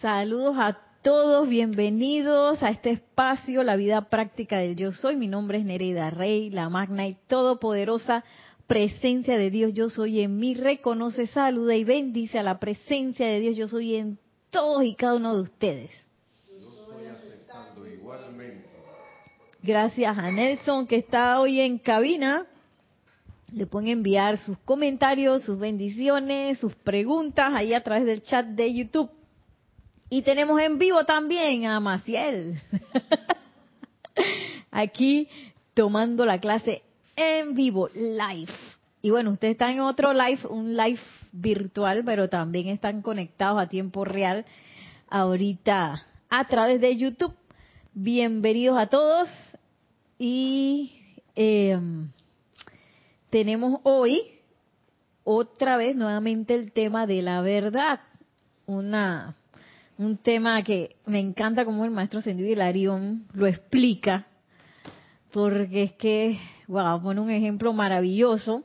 Saludos a todos, bienvenidos a este espacio, la vida práctica del yo soy. Mi nombre es Nereida Rey, la magna y todopoderosa presencia de Dios yo soy en mí. Reconoce, saluda y bendice a la presencia de Dios yo soy en todos y cada uno de ustedes. Gracias a Nelson que está hoy en cabina. Le pueden enviar sus comentarios, sus bendiciones, sus preguntas ahí a través del chat de YouTube. Y tenemos en vivo también a Maciel. Aquí tomando la clase en vivo, live. Y bueno, ustedes están en otro live, un live virtual, pero también están conectados a tiempo real ahorita a través de YouTube. Bienvenidos a todos. Y em, tenemos hoy otra vez nuevamente el tema de la verdad. Una un tema que me encanta como el maestro Sendido Hilarión lo explica, porque es que, wow, pone un ejemplo maravilloso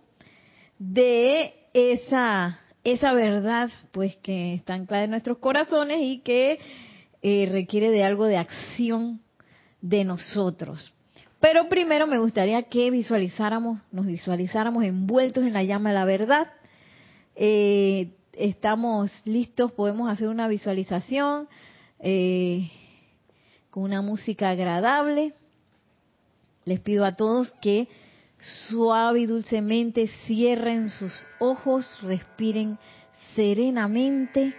de esa, esa verdad, pues que está anclada en nuestros corazones y que eh, requiere de algo de acción de nosotros. Pero primero me gustaría que visualizáramos, nos visualizáramos envueltos en la llama de la verdad. Eh, estamos listos, podemos hacer una visualización eh, con una música agradable. Les pido a todos que suave y dulcemente cierren sus ojos, respiren serenamente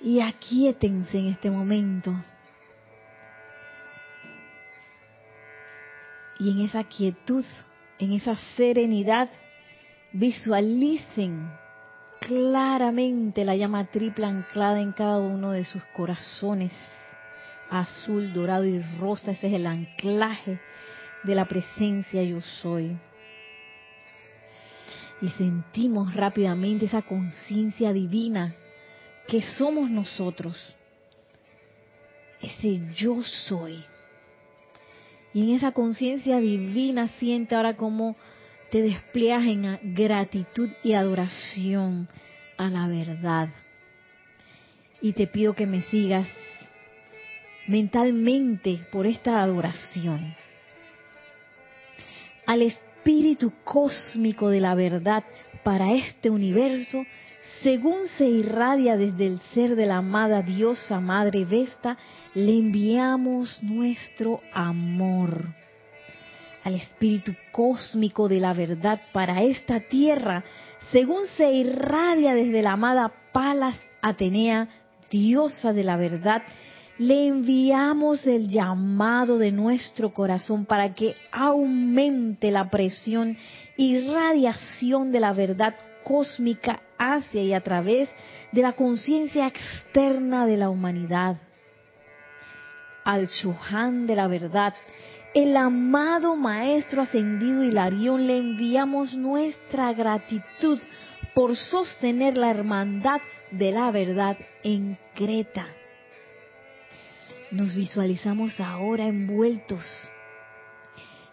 y aquíétense en este momento. Y en esa quietud, en esa serenidad, visualicen claramente la llama triple anclada en cada uno de sus corazones, azul, dorado y rosa, ese es el anclaje de la presencia yo soy. Y sentimos rápidamente esa conciencia divina que somos nosotros, ese yo soy. Y en esa conciencia divina siente ahora como te despliegas en gratitud y adoración a la verdad. Y te pido que me sigas mentalmente por esta adoración al espíritu cósmico de la verdad para este universo, según se irradia desde el ser de la amada diosa Madre Vesta, le enviamos nuestro amor al espíritu cósmico de la verdad para esta tierra, según se irradia desde la amada Palas Atenea, diosa de la verdad, le enviamos el llamado de nuestro corazón para que aumente la presión y radiación de la verdad cósmica hacia y a través de la conciencia externa de la humanidad. Al Chuhan de la verdad, el amado Maestro Ascendido Hilarión le enviamos nuestra gratitud por sostener la hermandad de la verdad en Creta. Nos visualizamos ahora envueltos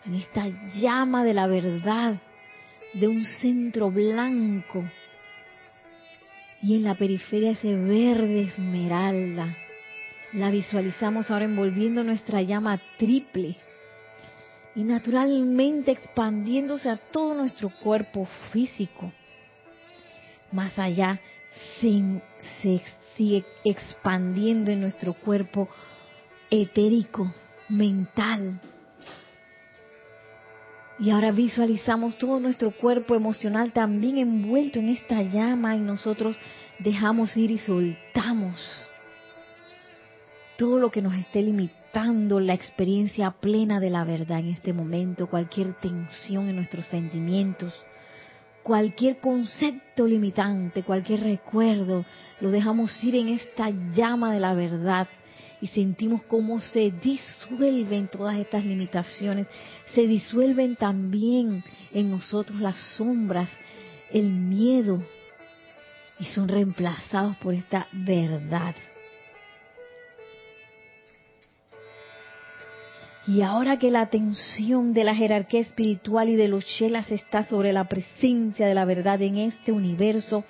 en esta llama de la verdad de un centro blanco y en la periferia ese verde esmeralda. La visualizamos ahora envolviendo nuestra llama triple y naturalmente expandiéndose a todo nuestro cuerpo físico. Más allá, se, sigue expandiendo en nuestro cuerpo etérico, mental. Y ahora visualizamos todo nuestro cuerpo emocional también envuelto en esta llama y nosotros dejamos ir y soltamos todo lo que nos esté limitando la experiencia plena de la verdad en este momento, cualquier tensión en nuestros sentimientos, cualquier concepto limitante, cualquier recuerdo, lo dejamos ir en esta llama de la verdad y sentimos cómo se disuelven todas estas limitaciones, se disuelven también en nosotros las sombras, el miedo y son reemplazados por esta verdad. Y ahora que la atención de la jerarquía espiritual y de los chelas está sobre la presencia de la verdad en este universo,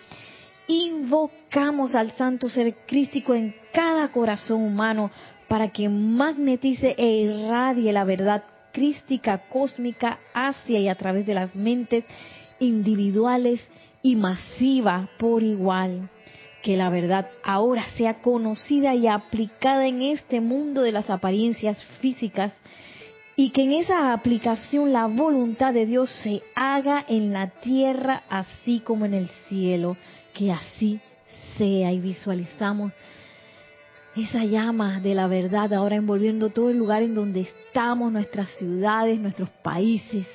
invocamos al santo ser crístico en cada corazón humano para que magnetice e irradie la verdad crística cósmica hacia y a través de las mentes individuales y masiva por igual. Que la verdad ahora sea conocida y aplicada en este mundo de las apariencias físicas y que en esa aplicación la voluntad de Dios se haga en la tierra así como en el cielo. Que así sea y visualizamos esa llama de la verdad ahora envolviendo todo el lugar en donde estamos, nuestras ciudades, nuestros países,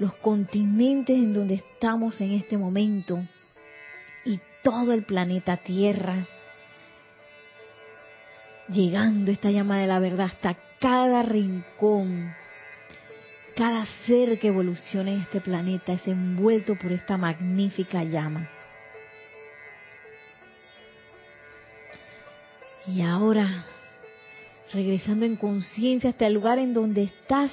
los continentes en donde estamos en este momento todo el planeta Tierra. Llegando esta llama de la verdad hasta cada rincón, cada ser que evoluciona en este planeta es envuelto por esta magnífica llama. Y ahora, regresando en conciencia hasta el lugar en donde estás,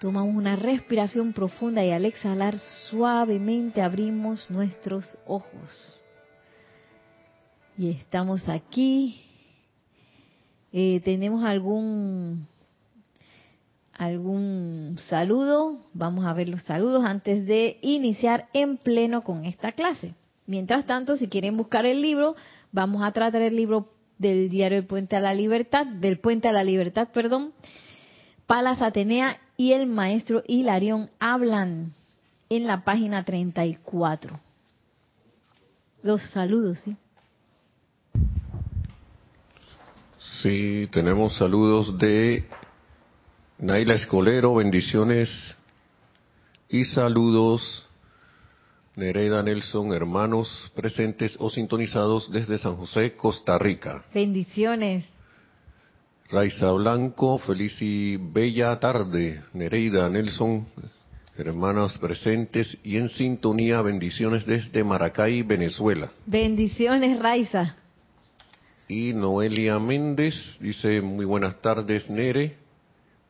tomamos una respiración profunda y al exhalar suavemente abrimos nuestros ojos. Y estamos aquí. Eh, ¿Tenemos algún algún saludo? Vamos a ver los saludos antes de iniciar en pleno con esta clase. Mientras tanto, si quieren buscar el libro, vamos a tratar el libro del diario El Puente a la Libertad, del Puente a la Libertad, perdón, Palas Atenea y el maestro Hilarión hablan en la página 34. Los saludos, ¿sí? Sí, tenemos saludos de Naila Escolero, bendiciones y saludos Nereida Nelson, hermanos presentes o sintonizados desde San José, Costa Rica. Bendiciones. Raiza Blanco, feliz y bella tarde. Nereida Nelson, hermanas presentes y en sintonía, bendiciones desde Maracay, Venezuela. Bendiciones, Raiza. Y Noelia Méndez dice, muy buenas tardes, Nere.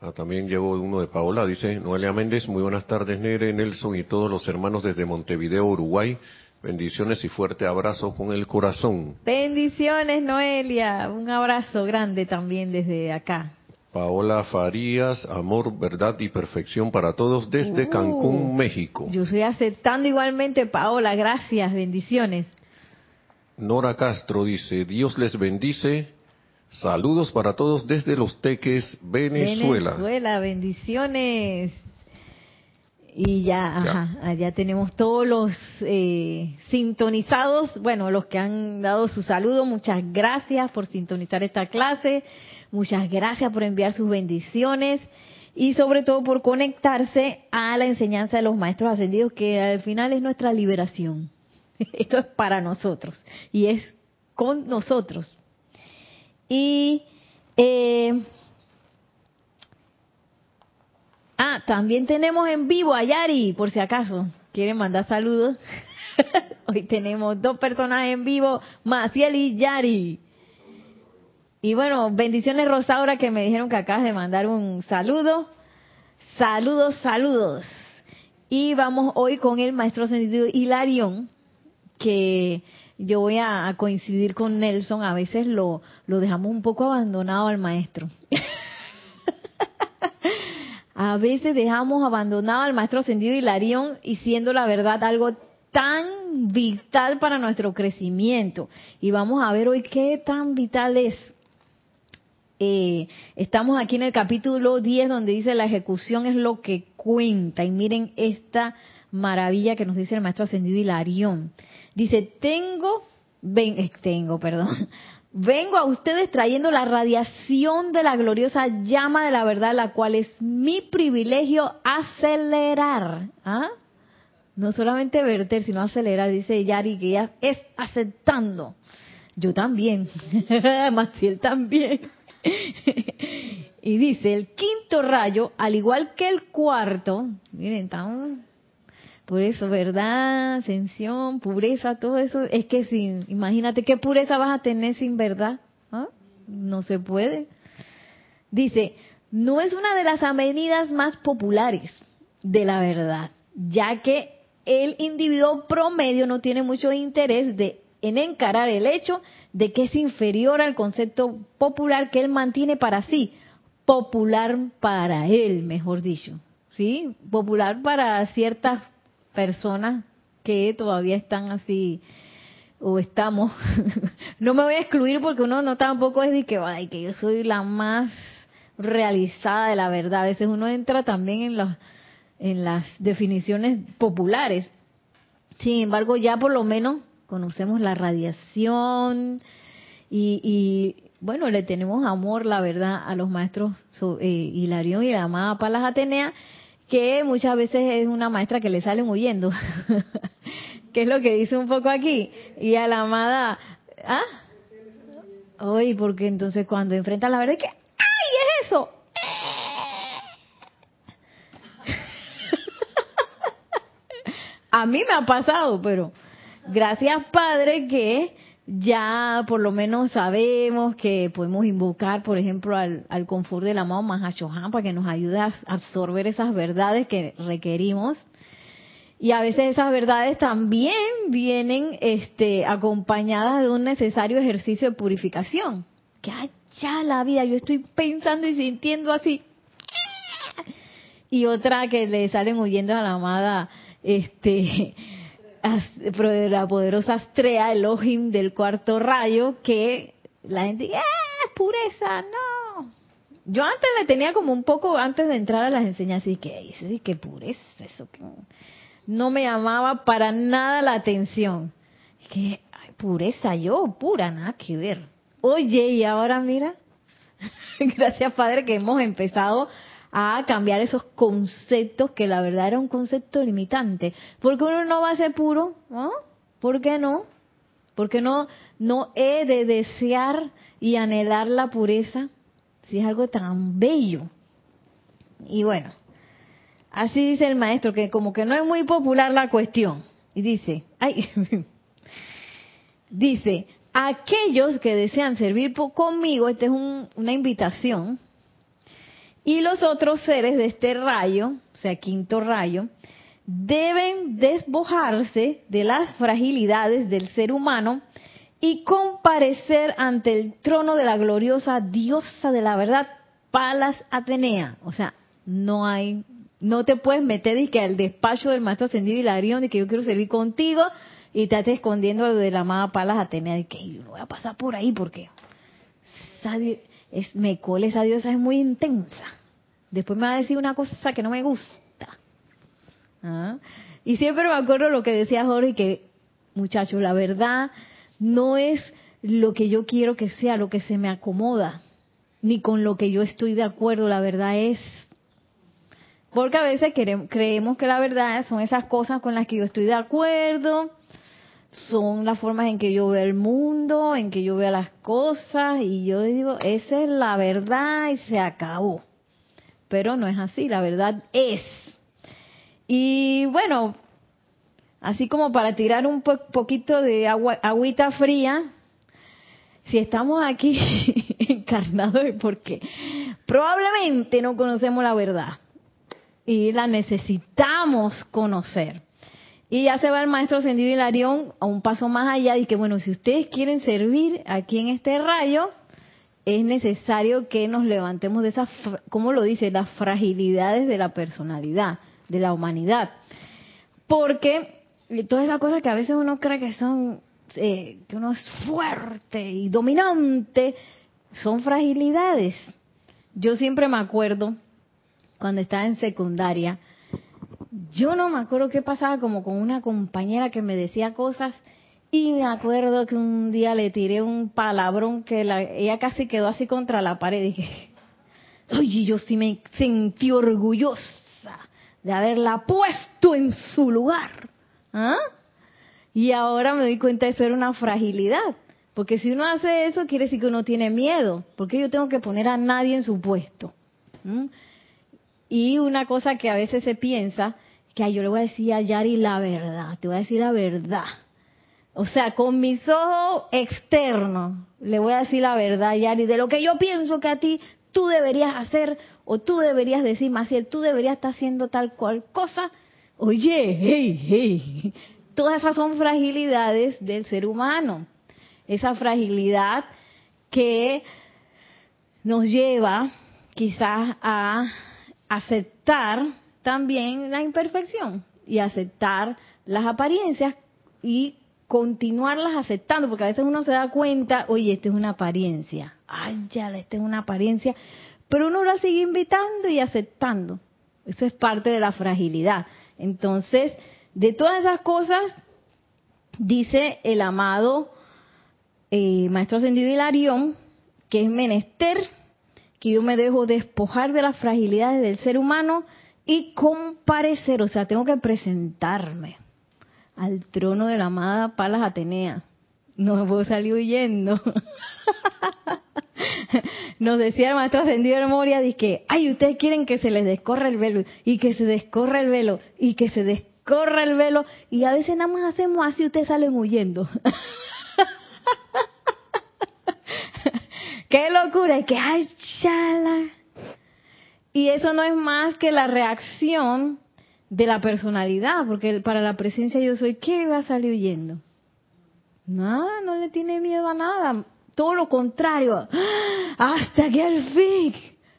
Ah, también llegó uno de Paola, dice Noelia Méndez, muy buenas tardes Nere, Nelson y todos los hermanos desde Montevideo, Uruguay. Bendiciones y fuerte abrazo con el corazón. Bendiciones Noelia, un abrazo grande también desde acá. Paola Farías, amor, verdad y perfección para todos desde uh, Cancún, México. Yo estoy aceptando igualmente, Paola, gracias, bendiciones. Nora Castro dice, Dios les bendice, Saludos para todos desde Los Teques, Venezuela. Venezuela, bendiciones. Y ya, Ajá, allá tenemos todos los eh, sintonizados, bueno, los que han dado su saludo, muchas gracias por sintonizar esta clase, muchas gracias por enviar sus bendiciones y sobre todo por conectarse a la enseñanza de los maestros ascendidos, que al final es nuestra liberación. Esto es para nosotros y es con nosotros. Y eh, ah, también tenemos en vivo a Yari, por si acaso quieren mandar saludos. Hoy tenemos dos personas en vivo, Maciel y Yari. Y bueno, bendiciones Rosaura que me dijeron que acabas de mandar un saludo. Saludos, saludos. Y vamos hoy con el maestro sentido Hilarión, que yo voy a, coincidir con Nelson, a veces lo, lo dejamos un poco abandonado al maestro. a veces dejamos abandonado al maestro ascendido Hilarión y siendo la verdad algo tan vital para nuestro crecimiento. Y vamos a ver hoy qué tan vital es. Eh, estamos aquí en el capítulo 10 donde dice la ejecución es lo que cuenta. Y miren esta maravilla que nos dice el maestro ascendido Hilarión. Dice, tengo, ven, eh, tengo, perdón, vengo a ustedes trayendo la radiación de la gloriosa llama de la verdad, la cual es mi privilegio acelerar. ¿ah? No solamente verter, sino acelerar, dice Yari, que ya es aceptando. Yo también, Maciel también. y dice, el quinto rayo, al igual que el cuarto, miren, tan por eso, verdad, ascensión, pureza, todo eso, es que sin, imagínate qué pureza vas a tener sin verdad. ¿Ah? No se puede. Dice, no es una de las avenidas más populares de la verdad, ya que el individuo promedio no tiene mucho interés de, en encarar el hecho de que es inferior al concepto popular que él mantiene para sí, popular para él, mejor dicho, ¿sí? Popular para ciertas personas que todavía están así o estamos. no me voy a excluir porque uno no tampoco es de que, ay, que yo soy la más realizada de la verdad. A veces uno entra también en las en las definiciones populares. Sin embargo, ya por lo menos conocemos la radiación y, y bueno, le tenemos amor, la verdad, a los maestros eh, Hilarión y la amada Palas Atenea, que muchas veces es una maestra que le salen huyendo, que es lo que dice un poco aquí, y a la amada, ¿ah? Hoy, porque entonces cuando enfrenta la verdad, que, ¡ay, es eso! a mí me ha pasado, pero gracias Padre que ya por lo menos sabemos que podemos invocar, por ejemplo, al, confort del amado Mahashohan para que nos ayude a absorber esas verdades que requerimos. Y a veces esas verdades también vienen este, acompañadas de un necesario ejercicio de purificación. Que ya la vida, yo estoy pensando y sintiendo así. Y otra que le salen huyendo a la amada este la poderosa estrella Elohim del cuarto rayo que la gente ¡ah, pureza! No. Yo antes le tenía como un poco, antes de entrar a las enseñanzas, y que dice, que pureza, eso que no me llamaba para nada la atención. Que, ay, pureza, yo, pura, nada que ver. Oye, y ahora mira, gracias Padre que hemos empezado a cambiar esos conceptos que la verdad era un concepto limitante. Porque uno no va a ser puro, ¿no? ¿Por qué no? Porque no, no he de desear y anhelar la pureza si es algo tan bello. Y bueno, así dice el maestro, que como que no es muy popular la cuestión. Y dice, ay, dice, aquellos que desean servir conmigo, esta es una invitación, y los otros seres de este rayo, o sea, quinto rayo, deben despojarse de las fragilidades del ser humano y comparecer ante el trono de la gloriosa diosa de la verdad, Palas Atenea. O sea, no hay, no te puedes meter y que al despacho del maestro ascendido Hilarión de que yo quiero servir contigo y te estés escondiendo de la amada Palas Atenea de que yo no voy a pasar por ahí porque es, me cole esa diosa es muy intensa. Después me va a decir una cosa que no me gusta. ¿Ah? Y siempre me acuerdo lo que decía Jorge, que muchachos, la verdad no es lo que yo quiero que sea, lo que se me acomoda, ni con lo que yo estoy de acuerdo, la verdad es... Porque a veces creemos que la verdad son esas cosas con las que yo estoy de acuerdo, son las formas en que yo veo el mundo, en que yo veo las cosas, y yo digo, esa es la verdad y se acabó. Pero no es así, la verdad es. Y bueno, así como para tirar un poquito de agua, agüita fría, si estamos aquí encarnados es porque probablemente no conocemos la verdad y la necesitamos conocer. Y ya se va el maestro Ascendido Hilarión a un paso más allá y que bueno, si ustedes quieren servir aquí en este rayo, es necesario que nos levantemos de esas, ¿cómo lo dice? Las fragilidades de la personalidad, de la humanidad. Porque todas esas cosas que a veces uno cree que son, eh, que uno es fuerte y dominante, son fragilidades. Yo siempre me acuerdo, cuando estaba en secundaria, yo no me acuerdo qué pasaba como con una compañera que me decía cosas y me acuerdo que un día le tiré un palabrón que ella casi quedó así contra la pared. Y dije, oye, yo sí me sentí orgullosa de haberla puesto en su lugar. ¿Ah? Y ahora me doy cuenta de eso era una fragilidad. Porque si uno hace eso, quiere decir que uno tiene miedo. Porque yo tengo que poner a nadie en su puesto. Y una cosa que a veces se piensa, que yo le voy a decir a Yari la verdad, te voy a decir la verdad. O sea, con mis ojos externos, le voy a decir la verdad, Yari, de lo que yo pienso que a ti tú deberías hacer o tú deberías decir, Maciel, tú deberías estar haciendo tal cual cosa, Oye, hey, hey. Todas esas son fragilidades del ser humano. Esa fragilidad que nos lleva quizás a aceptar también la imperfección y aceptar las apariencias y continuarlas aceptando, porque a veces uno se da cuenta, oye, esto es una apariencia, ay, ya, esta es una apariencia, pero uno la sigue invitando y aceptando. Eso es parte de la fragilidad. Entonces, de todas esas cosas, dice el amado eh, Maestro Ascendido Hilarión, que es menester que yo me dejo despojar de las fragilidades del ser humano y comparecer, o sea, tengo que presentarme al trono de la amada Palas Atenea. No me puedo salir huyendo. Nos decía el maestro ascendido de Moria, que, ay, ustedes quieren que se les descorra el velo, y que se descorra el velo, y que se descorra el velo, y a veces nada más hacemos así, ustedes salen huyendo. ¡Qué locura! Y que, ay, chala. Y eso no es más que la reacción de la personalidad, porque para la presencia yo soy, ¿qué va a salir huyendo? Nada, no le tiene miedo a nada. Todo lo contrario. Hasta que al fin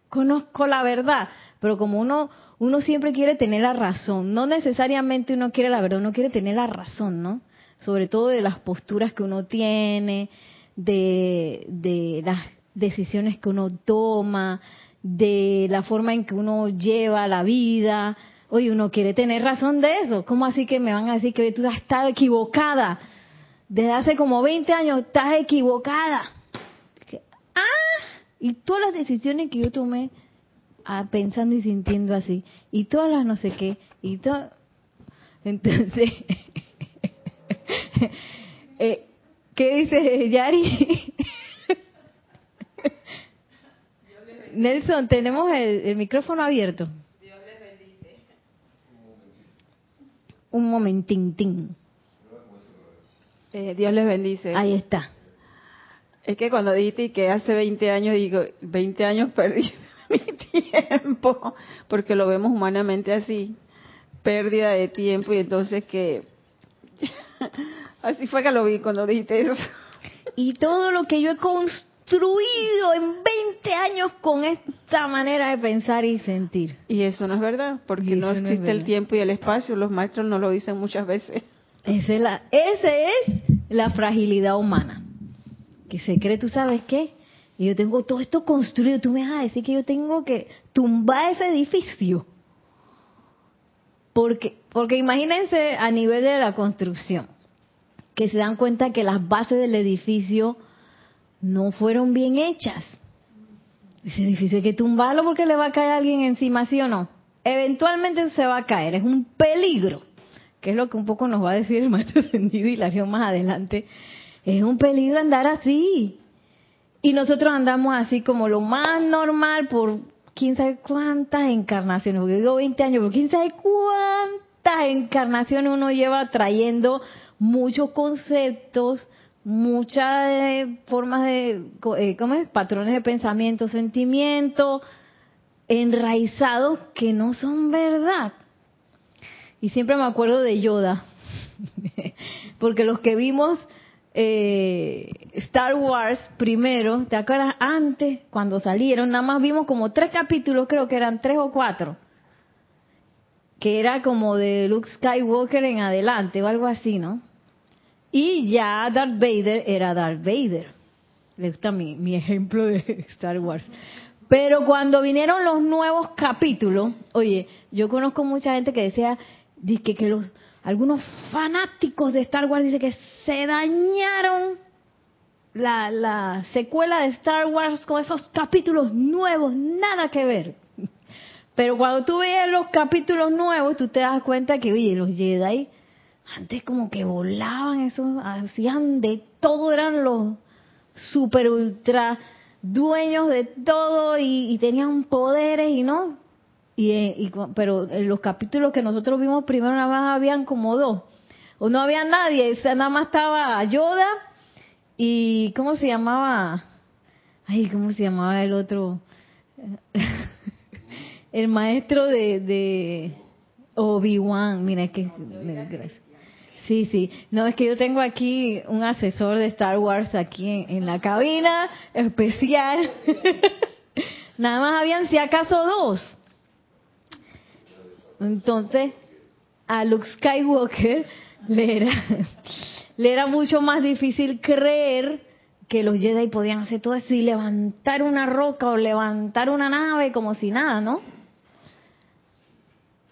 conozco la verdad. Pero como uno, uno siempre quiere tener la razón, no necesariamente uno quiere la verdad, uno quiere tener la razón, ¿no? Sobre todo de las posturas que uno tiene, de, de las decisiones que uno toma, de la forma en que uno lleva la vida. Oye, uno quiere tener razón de eso. ¿Cómo así que me van a decir que tú has estado equivocada? Desde hace como 20 años estás equivocada. Ah, y todas las decisiones que yo tomé ah, pensando y sintiendo así, y todas las no sé qué, y todo. Entonces, eh, ¿qué dice Yari? Nelson, tenemos el, micrófono abierto. Dios les bendice. Un momentín. Eh, Dios les bendice. Ahí está. Es que cuando dijiste que hace 20 años, digo, 20 años perdí mi tiempo, porque lo vemos humanamente así, pérdida de tiempo, y entonces que, así fue que lo vi cuando dijiste eso. Y todo lo que yo he construido construido en 20 años con esta manera de pensar y sentir. Y eso no es verdad, porque no existe el tiempo y el espacio, los maestros nos lo dicen muchas veces. Esa es la, ese es la fragilidad humana. Que se cree, tú sabes qué, y yo tengo todo esto construido, tú me vas a decir que yo tengo que tumbar ese edificio. Porque, porque imagínense a nivel de la construcción, que se dan cuenta que las bases del edificio no fueron bien hechas. Ese hay que tumbarlo porque le va a caer alguien encima, ¿sí o no? Eventualmente se va a caer, es un peligro, que es lo que un poco nos va a decir el maestro Ascendido y Lario más adelante. Es un peligro andar así. Y nosotros andamos así como lo más normal por quién sabe cuántas encarnaciones, porque digo 20 años, pero quién sabe cuántas encarnaciones uno lleva trayendo muchos conceptos, muchas eh, formas de, eh, ¿cómo es? Patrones de pensamiento, sentimiento, enraizados que no son verdad. Y siempre me acuerdo de Yoda, porque los que vimos eh, Star Wars primero, ¿te acuerdas? Antes, cuando salieron, nada más vimos como tres capítulos, creo que eran tres o cuatro, que era como de Luke Skywalker en adelante o algo así, ¿no? Y ya Darth Vader era Darth Vader. Le gusta mi, mi ejemplo de Star Wars. Pero cuando vinieron los nuevos capítulos, oye, yo conozco mucha gente que decía que, que los algunos fanáticos de Star Wars dicen que se dañaron la, la secuela de Star Wars con esos capítulos nuevos, nada que ver. Pero cuando tú ves los capítulos nuevos, tú te das cuenta que, oye, los Jedi antes como que volaban, eso, hacían de todo, eran los super ultra dueños de todo y, tenían poderes y no. Y, y, pero en los capítulos que nosotros vimos primero nada más habían como dos. O no había nadie, nada más estaba Yoda y ¿cómo se llamaba? Ay, ¿cómo se llamaba el otro? el maestro de, de Obi-Wan, mira que... Gracias. Sí, sí. No, es que yo tengo aquí un asesor de Star Wars aquí en, la cabina especial. Nada más habían si acaso dos. Entonces, a Luke Skywalker le era, le era mucho más difícil creer que los Jedi podían hacer todo eso y levantar una roca o levantar una nave como si nada, ¿no?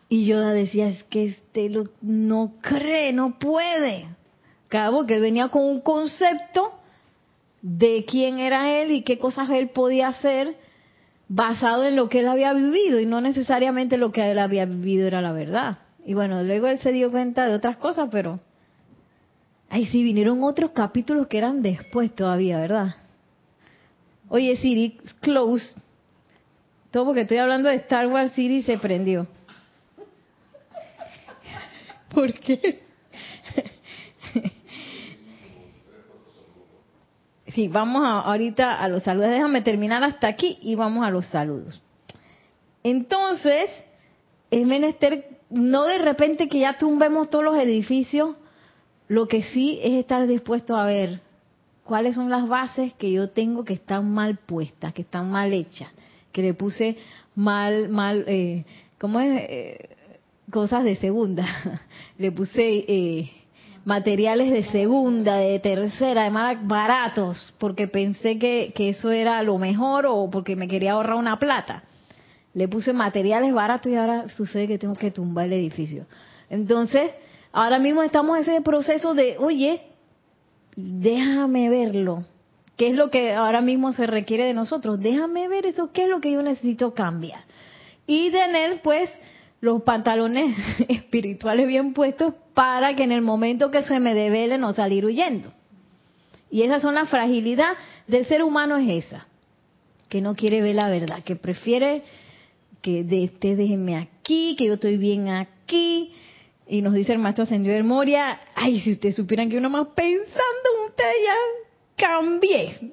Y Yoda decía, es que este lo, no cree, no puede. Cabo que venía con un concepto de quién era él y qué cosas él podía hacer basado en lo que él había vivido y no necesariamente lo que él había vivido era la verdad. Y bueno, luego él se dio cuenta de otras cosas, pero ahí sí vinieron otros capítulos que eran después todavía, ¿verdad? Oye, Siri, close. Todo porque estoy hablando de Star Wars, Siri se prendió. ¿Por qué? Sí, vamos a, ahorita a los saludos. Déjame terminar hasta aquí y vamos a los saludos. Entonces, es menester, no de repente que ya tumbemos todos los edificios, lo que sí es estar dispuesto a ver cuáles son las bases que yo tengo que están mal puestas, que están mal hechas, que le puse mal, mal, eh, ¿cómo es? Eh, cosas de segunda. le puse eh, materiales de segunda, de tercera, además baratos, porque pensé que, que eso era lo mejor o porque me quería ahorrar una plata. Le puse materiales baratos y ahora sucede que tengo que tumbar el edificio. Entonces, ahora mismo estamos en ese proceso de, oye, déjame verlo. ¿Qué es lo que ahora mismo se requiere de nosotros? Déjame ver eso, qué es lo que yo necesito cambiar. Y tener, pues, los pantalones espirituales bien puestos para que en el momento que se me devele no salir huyendo. Y esas son la fragilidad del ser humano es esa, que no quiere ver la verdad, que prefiere que de, usted déjenme aquí, que yo estoy bien aquí. Y nos dice el maestro ascendió de Moria, ay, si ustedes supieran que uno más pensando en usted ya cambié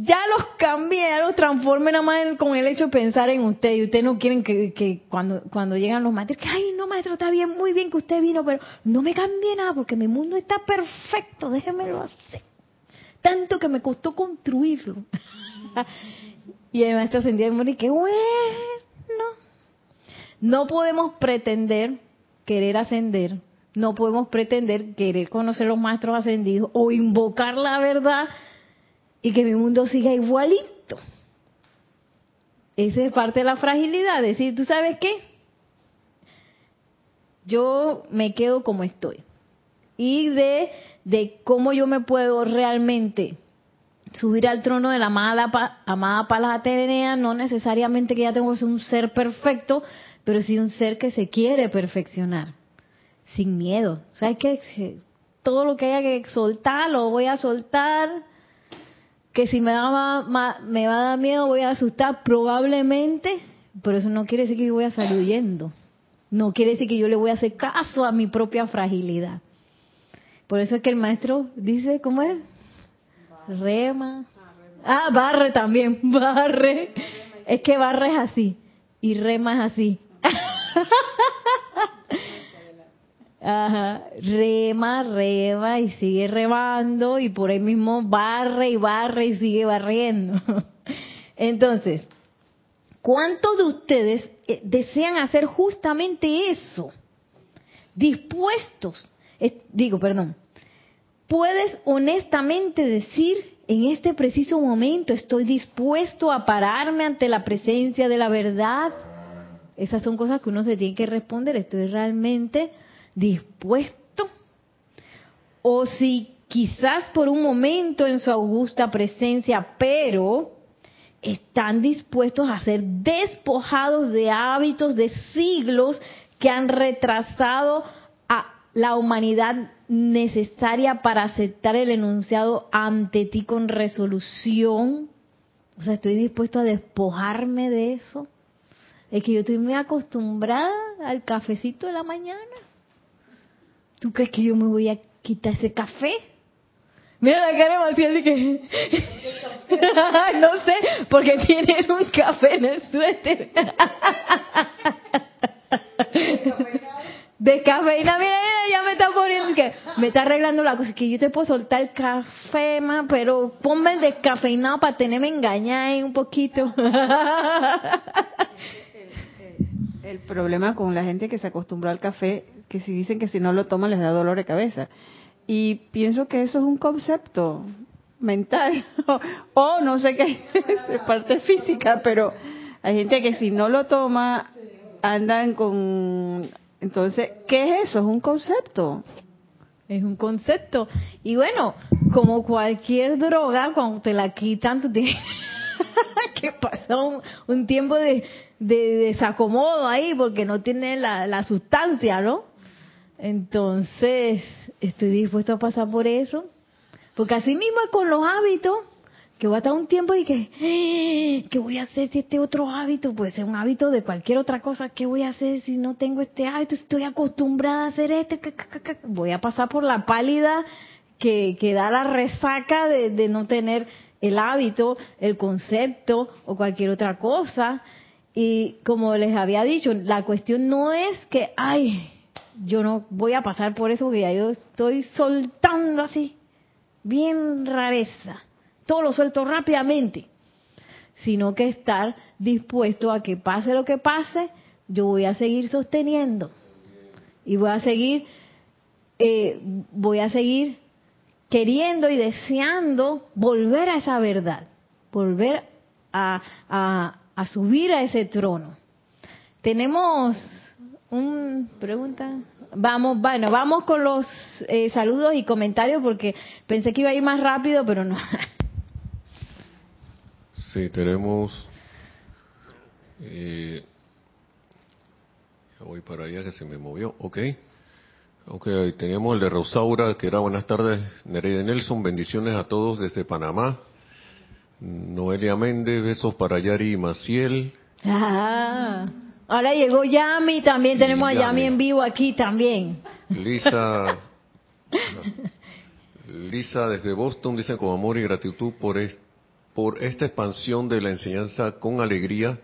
ya los cambié, ya los transformé nada más con el hecho de pensar en usted. Y ustedes no quieren que, cuando, cuando llegan los maestros, que, ay, no, maestro, está bien, muy bien que usted vino, pero no me cambie nada porque mi mundo está perfecto, déjemelo hacer. Tanto que me costó construirlo. y el maestro ascendió y que bueno. No podemos pretender querer ascender, no podemos pretender querer conocer los maestros ascendidos o invocar la verdad y que mi mundo siga igualito. Esa es parte de la fragilidad, decir, ¿tú sabes qué? Yo me quedo como estoy. Y de, de cómo yo me puedo realmente subir al trono de la amada, amada Palas no necesariamente que ya tengo que ser un ser perfecto, pero sí un ser que se quiere perfeccionar, sin miedo. ¿Sabes qué? Todo lo que haya que soltar, lo voy a soltar, que si me, da me va a dar miedo voy a asustar probablemente, pero eso no quiere decir que yo voy a salir huyendo. No quiere decir que yo le voy a hacer caso a mi propia fragilidad. Por eso es que el maestro dice, ¿cómo es? Rema. Ah, barre también, barre. Es que barre es así y rema es así. Ajá, rema, rema y sigue remando y por ahí mismo barre y barre y sigue barriendo. Entonces, ¿cuántos de ustedes eh, desean hacer justamente eso? Dispuestos, digo, perdón, puedes honestamente decir en este preciso momento estoy dispuesto a pararme ante la presencia de la verdad. Esas son cosas que uno se tiene que responder. Estoy realmente dispuesto? O si quizás por un momento en su augusta presencia, pero están dispuestos a ser despojados de hábitos de siglos que han retrasado a la humanidad necesaria para aceptar el enunciado ante ti con resolución. O sea, estoy dispuesto a despojarme de eso. Es que yo estoy muy acostumbrada al cafecito de la mañana. ¿Tú crees que yo me voy a quitar ese café? Mira la cara de Marcial que... no sé, porque tiene un café en el suéter. Descafeína, mira, mira, ya me está poniendo que me está arreglando la cosa. Que yo te puedo soltar el café, ma, pero ponme el descafeinado para tenerme engañada un poquito. El problema con la gente que se acostumbró al café, que si dicen que si no lo toman les da dolor de cabeza. Y pienso que eso es un concepto mental, o, no sé qué es parte física, pero hay gente que si no lo toma andan con... Entonces, ¿qué es eso? Es un concepto. Es un concepto. Y bueno, como cualquier droga, cuando te la quitan, tú tienes que pasar un, un tiempo de, de, desacomodo ahí porque no tiene la, la sustancia, ¿no? Entonces, estoy dispuesto a pasar por eso. Porque así mismo es con los hábitos que voy a estar un tiempo y que, ¡eh! ¿qué voy a hacer si este otro hábito puede ser un hábito de cualquier otra cosa? ¿Qué voy a hacer si no tengo este hábito? Estoy acostumbrada a hacer este. Voy a pasar por la pálida que, da la resaca de, de no tener el hábito, el concepto o cualquier otra cosa. Y como les había dicho, la cuestión no es que, ay, yo no voy a pasar por eso porque ya yo estoy soltando así, bien rareza todo lo suelto rápidamente, sino que estar dispuesto a que pase lo que pase, yo voy a seguir sosteniendo y voy a seguir, eh, voy a seguir queriendo y deseando volver a esa verdad, volver a, a, subir a ese trono. Tenemos un pregunta. Vamos, bueno, vamos con los eh, saludos y comentarios porque pensé que iba a ir más rápido, pero no. Sí, tenemos... Eh, voy para allá que se me movió. Ok. Ok, teníamos el de Rosaura, que era buenas tardes, Nereida Nelson, bendiciones a todos desde Panamá. Noelia Méndez, besos para Yari y Maciel. Ah, ahora llegó Yami, también tenemos a Yami en vivo aquí también. Lisa, Lisa desde Boston dice con amor y gratitud por por esta expansión de la enseñanza con alegría.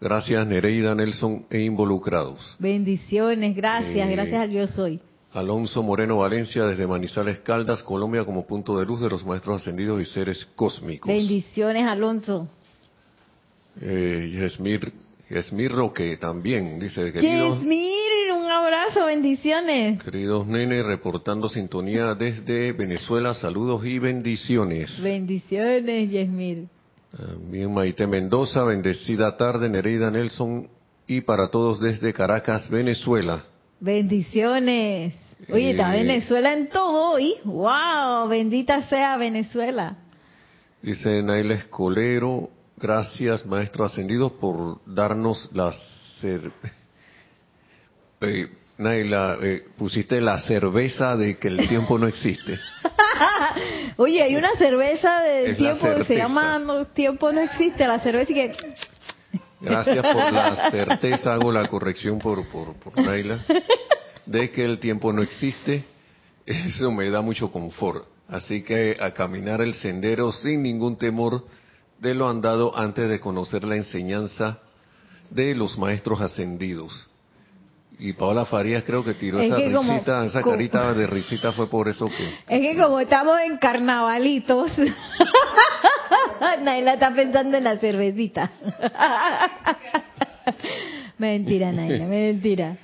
Gracias Nereida, Nelson e involucrados. Bendiciones, gracias, eh, gracias al Yo Soy. Alonso Moreno Valencia desde Manizales Caldas, Colombia, como punto de luz de los maestros ascendidos y seres cósmicos. Bendiciones, Alonso. Eh, Yesmir, Yesmir Roque también, dice, queridos... Yesmir, un abrazo, bendiciones. Queridos nenes, reportando sintonía desde Venezuela, saludos y bendiciones. Bendiciones, Yesmir. También Maite Mendoza, bendecida tarde, Nereida Nelson, y para todos desde Caracas, Venezuela. Bendiciones. Oye, está eh, Venezuela en todo hoy. ¡Wow! Bendita sea Venezuela. Dice Naila Escolero, Gracias, Maestro Ascendido, por darnos la eh, Naila, eh, pusiste la cerveza de que el tiempo no existe. Oye, hay una cerveza del tiempo que se llama no, tiempo no existe, la cerveza que... Gracias por la certeza, hago la corrección por, por, por Naila, de que el tiempo no existe. Eso me da mucho confort. Así que a caminar el sendero sin ningún temor de lo andado antes de conocer la enseñanza de los maestros ascendidos. Y Paola Farías creo que tiró esa risita, esa carita de risita fue por eso que... Es que como estamos en carnavalitos, Naila está pensando en la cervecita. mentira, Naila, mentira.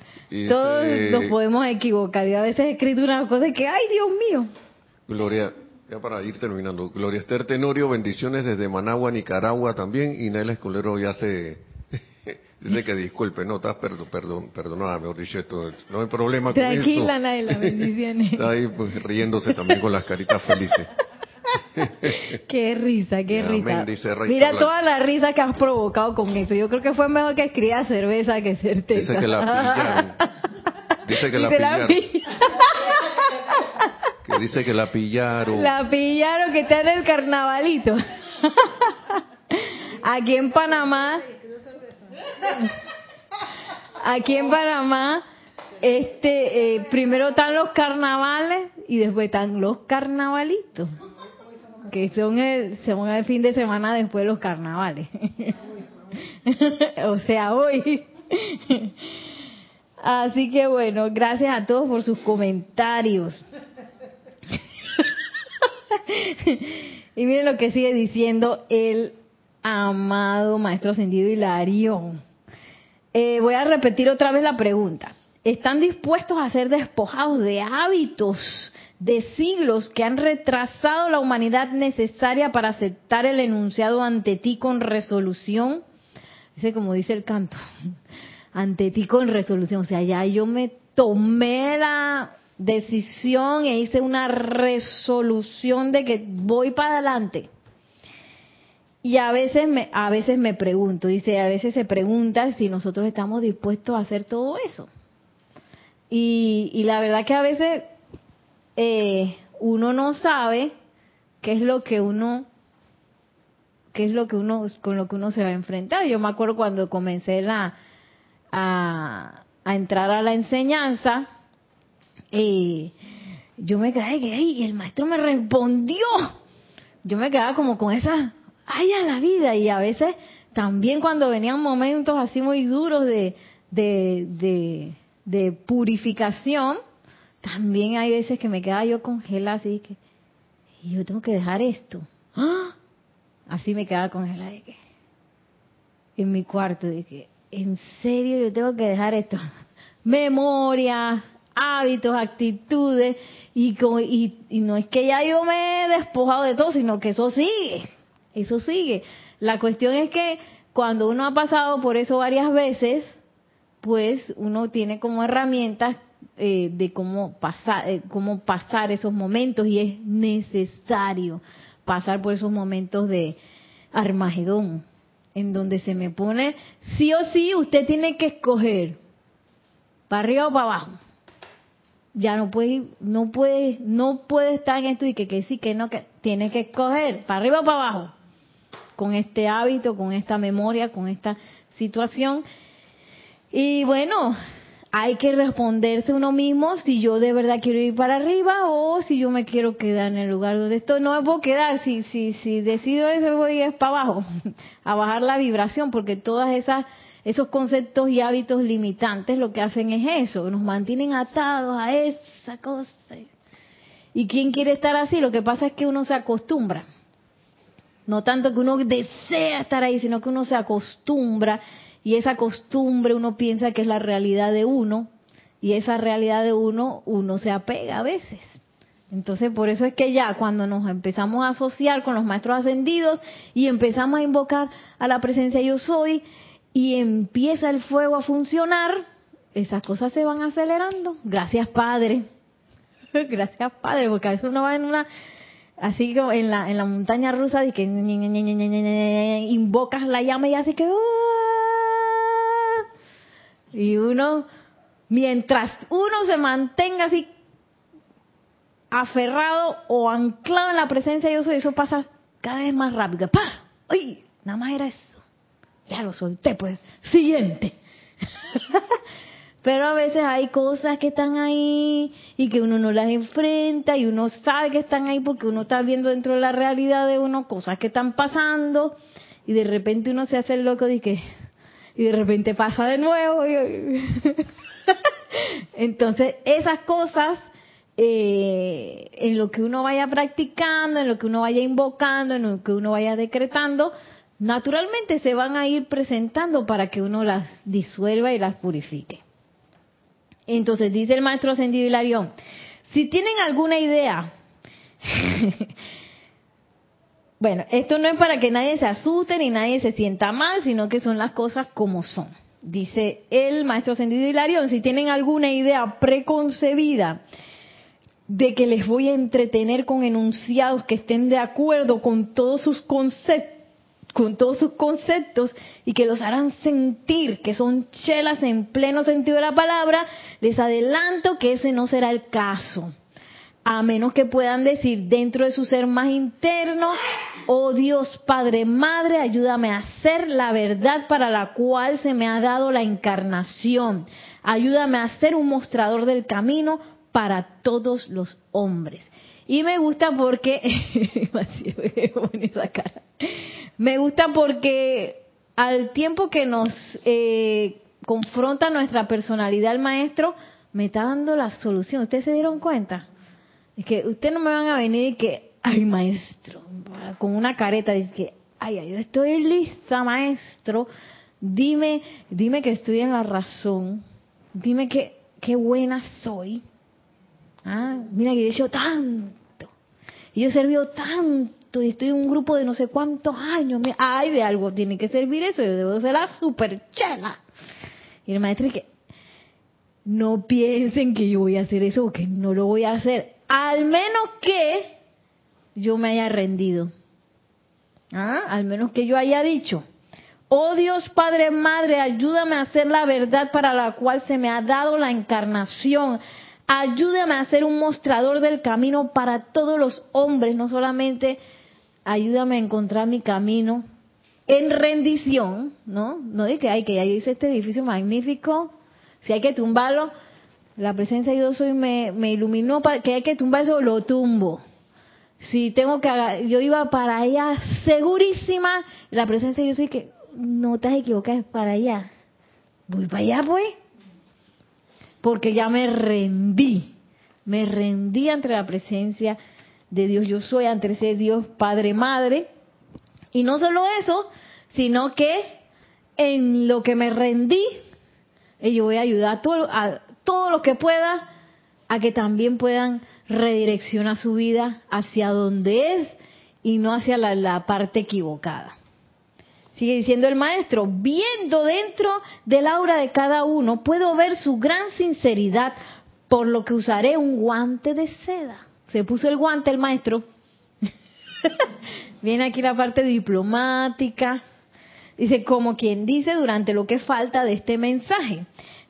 Todos nos podemos equivocar. y a veces he escrito una cosa que, ¡ay, Dios mío! Gloria, ya para ir terminando. Gloria Esther Tenorio, bendiciones desde Managua, Nicaragua también. Y Naila Escolero ya se dice que disculpe, no, estás perdón, perdón, perdonada, mejor dicho esto, no hay problema con Tranquila, Naila, bendiciones. Está ahí pues, riéndose también con las caritas felices. qué risa, qué risa. Mira toda la risa que has provocado con eso. Yo creo que fue mejor que escribía cerveza que certeza. Dice que la pillaron. Dice que la pillaron. Que dice que la pillaron. La pillaron que está en el carnavalito. Aquí en Panamá. Aquí en Panamá, este, eh, primero están los carnavales y después están los carnavalitos, que son el, son el fin de semana después de los carnavales. o sea, hoy. Así que bueno, gracias a todos por sus comentarios. y miren lo que sigue diciendo el amado Maestro Ascendido Hilarión. Eh, voy a repetir otra vez la pregunta. ¿Están dispuestos a ser despojados de hábitos de siglos que han retrasado la humanidad necesaria para aceptar el enunciado ante ti con resolución? Dice como dice el canto, ante ti con resolución. O sea, ya yo me tomé la decisión e hice una resolución de que voy para adelante. Y a veces me, a veces me pregunto, dice, a veces se pregunta si nosotros estamos dispuestos a hacer todo eso. Y, y la verdad que a veces eh, uno no sabe qué es lo que uno qué es lo que uno con lo que uno se va a enfrentar. Yo me acuerdo cuando comencé la, a, a entrar a la enseñanza, y yo me quedé que y el maestro me respondió. Yo me quedaba como con esa, ay a la vida, y a veces también cuando venían momentos así muy duros de, de, de, de purificación, también hay veces que me quedaba yo congelada así que, y yo tengo que dejar esto. ¡Ah! Así me quedaba congelada de que, en mi cuarto, de que, en serio yo tengo que dejar esto. Memoria, hábitos, actitudes, y, y, y no es que ya yo me he despojado de todo, sino que eso sigue, eso sigue. La cuestión es que cuando uno ha pasado por eso varias veces, pues uno tiene como herramientas eh, de cómo pasar, eh, cómo pasar esos momentos y es necesario pasar por esos momentos de Armagedón, en donde se me pone, sí o sí, usted tiene que escoger, para arriba o para abajo. Ya no puede, no puede, no puede estar en esto y que, que sí, que no, que tiene que escoger, para arriba o para abajo, con este hábito, con esta memoria, con esta situación. Y bueno, hay que responderse uno mismo si yo de verdad quiero ir para arriba o si yo me quiero quedar en el lugar donde estoy. No me puedo quedar, si, si, si decido eso voy es para abajo, a bajar la vibración, porque todas esas esos conceptos y hábitos limitantes lo que hacen es eso, nos mantienen atados a esa cosa. ¿Y quién quiere estar así? Lo que pasa es que uno se acostumbra. No tanto que uno desea estar ahí, sino que uno se acostumbra y esa costumbre uno piensa que es la realidad de uno y esa realidad de uno uno se apega a veces. Entonces, por eso es que ya cuando nos empezamos a asociar con los maestros ascendidos y empezamos a invocar a la presencia yo soy y empieza el fuego a funcionar, esas cosas se van acelerando. Gracias, Padre. Gracias, Padre, porque a veces uno va en una así como en la en la montaña rusa y que invocas la llama y así que y uno, mientras uno se mantenga así aferrado o anclado en la presencia de Dios, eso pasa cada vez más rápido. ¡Pah! ¡Uy! Nada más era eso. Ya lo solté, pues. Siguiente. Pero a veces hay cosas que están ahí y que uno no las enfrenta y uno sabe que están ahí porque uno está viendo dentro de la realidad de uno cosas que están pasando y de repente uno se hace el loco de que, y de repente pasa de nuevo. Entonces, esas cosas, eh, en lo que uno vaya practicando, en lo que uno vaya invocando, en lo que uno vaya decretando, naturalmente se van a ir presentando para que uno las disuelva y las purifique. Entonces, dice el maestro ascendido Hilarión, si tienen alguna idea Bueno, esto no es para que nadie se asuste ni nadie se sienta mal, sino que son las cosas como son. Dice el maestro ascendido Hilarión, si tienen alguna idea preconcebida de que les voy a entretener con enunciados que estén de acuerdo con todos sus conceptos, con todos sus conceptos y que los harán sentir que son chelas en pleno sentido de la palabra, les adelanto que ese no será el caso a menos que puedan decir dentro de su ser más interno, oh Dios Padre, Madre, ayúdame a ser la verdad para la cual se me ha dado la encarnación. Ayúdame a ser un mostrador del camino para todos los hombres. Y me gusta porque, me gusta porque al tiempo que nos, eh, confronta nuestra personalidad el maestro, me está dando la solución. ¿Ustedes se dieron cuenta? Es que ustedes no me van a venir y que, ay maestro, con una careta, dice que, ay, ay, yo estoy lista, maestro. Dime, dime que estoy en la razón. Dime que qué buena soy. Ah, mira que yo he hecho tanto. Y yo he servido tanto y estoy en un grupo de no sé cuántos años. Ay, de algo tiene que servir eso. Yo debo ser la super chela. Y el maestro que no piensen que yo voy a hacer eso o que no lo voy a hacer. Al menos que yo me haya rendido. ¿Ah? Al menos que yo haya dicho, oh Dios Padre Madre, ayúdame a hacer la verdad para la cual se me ha dado la encarnación. Ayúdame a ser un mostrador del camino para todos los hombres, no solamente ayúdame a encontrar mi camino en rendición, ¿no? No de que hay que ya hice este edificio magnífico, si hay que tumbarlo, la presencia de Dios hoy me, me iluminó para que hay que tumbar eso, lo tumbo. Si tengo que, yo iba para allá segurísima, la presencia de Dios dice que no te has equivocado, es para allá. Voy para allá, pues. Porque ya me rendí, me rendí ante la presencia de Dios. Yo soy ante ese Dios Padre, Madre. Y no solo eso, sino que en lo que me rendí, yo voy a ayudar a todo, a todo lo que pueda a que también puedan redireccionar su vida hacia donde es y no hacia la parte equivocada. Sigue diciendo el maestro, viendo dentro del aura de cada uno, puedo ver su gran sinceridad, por lo que usaré un guante de seda. Se puso el guante el maestro. Viene aquí la parte diplomática. Dice, como quien dice, durante lo que falta de este mensaje.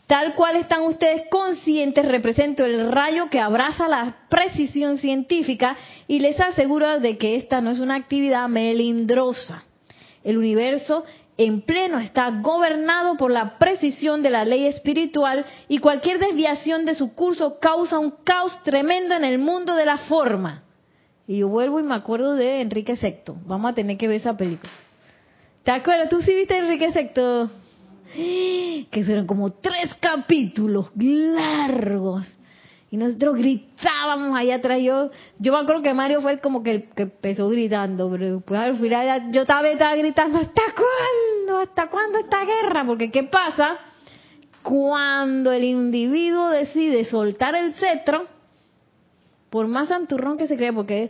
Tal cual están ustedes conscientes, represento el rayo que abraza la precisión científica y les aseguro de que esta no es una actividad melindrosa. El universo en pleno está gobernado por la precisión de la ley espiritual y cualquier desviación de su curso causa un caos tremendo en el mundo de la forma. Y yo vuelvo y me acuerdo de Enrique Secto. Vamos a tener que ver esa película. ¿Te acuerdas? ¿Tú sí viste Enrique Secto? Que fueron como tres capítulos largos. Y nosotros gritábamos allá atrás. Yo, yo me acuerdo que Mario fue como que, que empezó gritando, pero después al final yo estaba, estaba gritando, ¿hasta cuándo? ¿Hasta cuándo esta guerra? Porque ¿qué pasa? Cuando el individuo decide soltar el cetro, por más santurrón que se cree, porque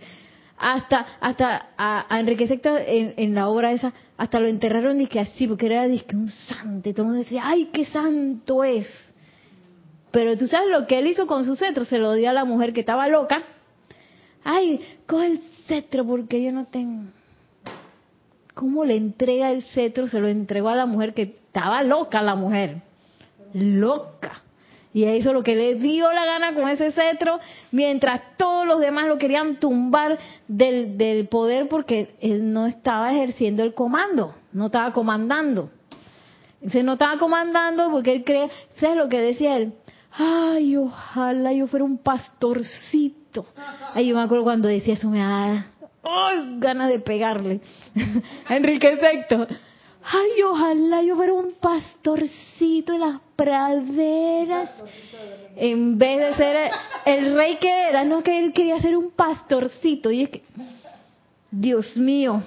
hasta hasta a, Enrique Secta en, la obra esa, hasta lo enterraron y que así, porque era que un santo, y todo el mundo decía, ¡ay, qué santo es! Pero tú sabes lo que él hizo con su cetro, se lo dio a la mujer que estaba loca. ¡Ay, coge el cetro porque yo no tengo! ¿Cómo le entrega el cetro? Se lo entregó a la mujer que estaba loca, la mujer. Loca y hizo lo que le dio la gana con ese cetro, mientras todos los demás lo querían tumbar del, del poder porque él no estaba ejerciendo el comando, no estaba comandando. Se no estaba comandando porque él cree, ¿sabes lo que decía él? Ay, ojalá yo fuera un pastorcito. Ay, yo me acuerdo cuando decía eso, me da ¡ay! ganas de pegarle. Enrique Secto ay, ojalá yo fuera un pastorcito en las praderas. En vez de ser el, rey que era, no que él quería ser un pastorcito. Y es que, Dios mío,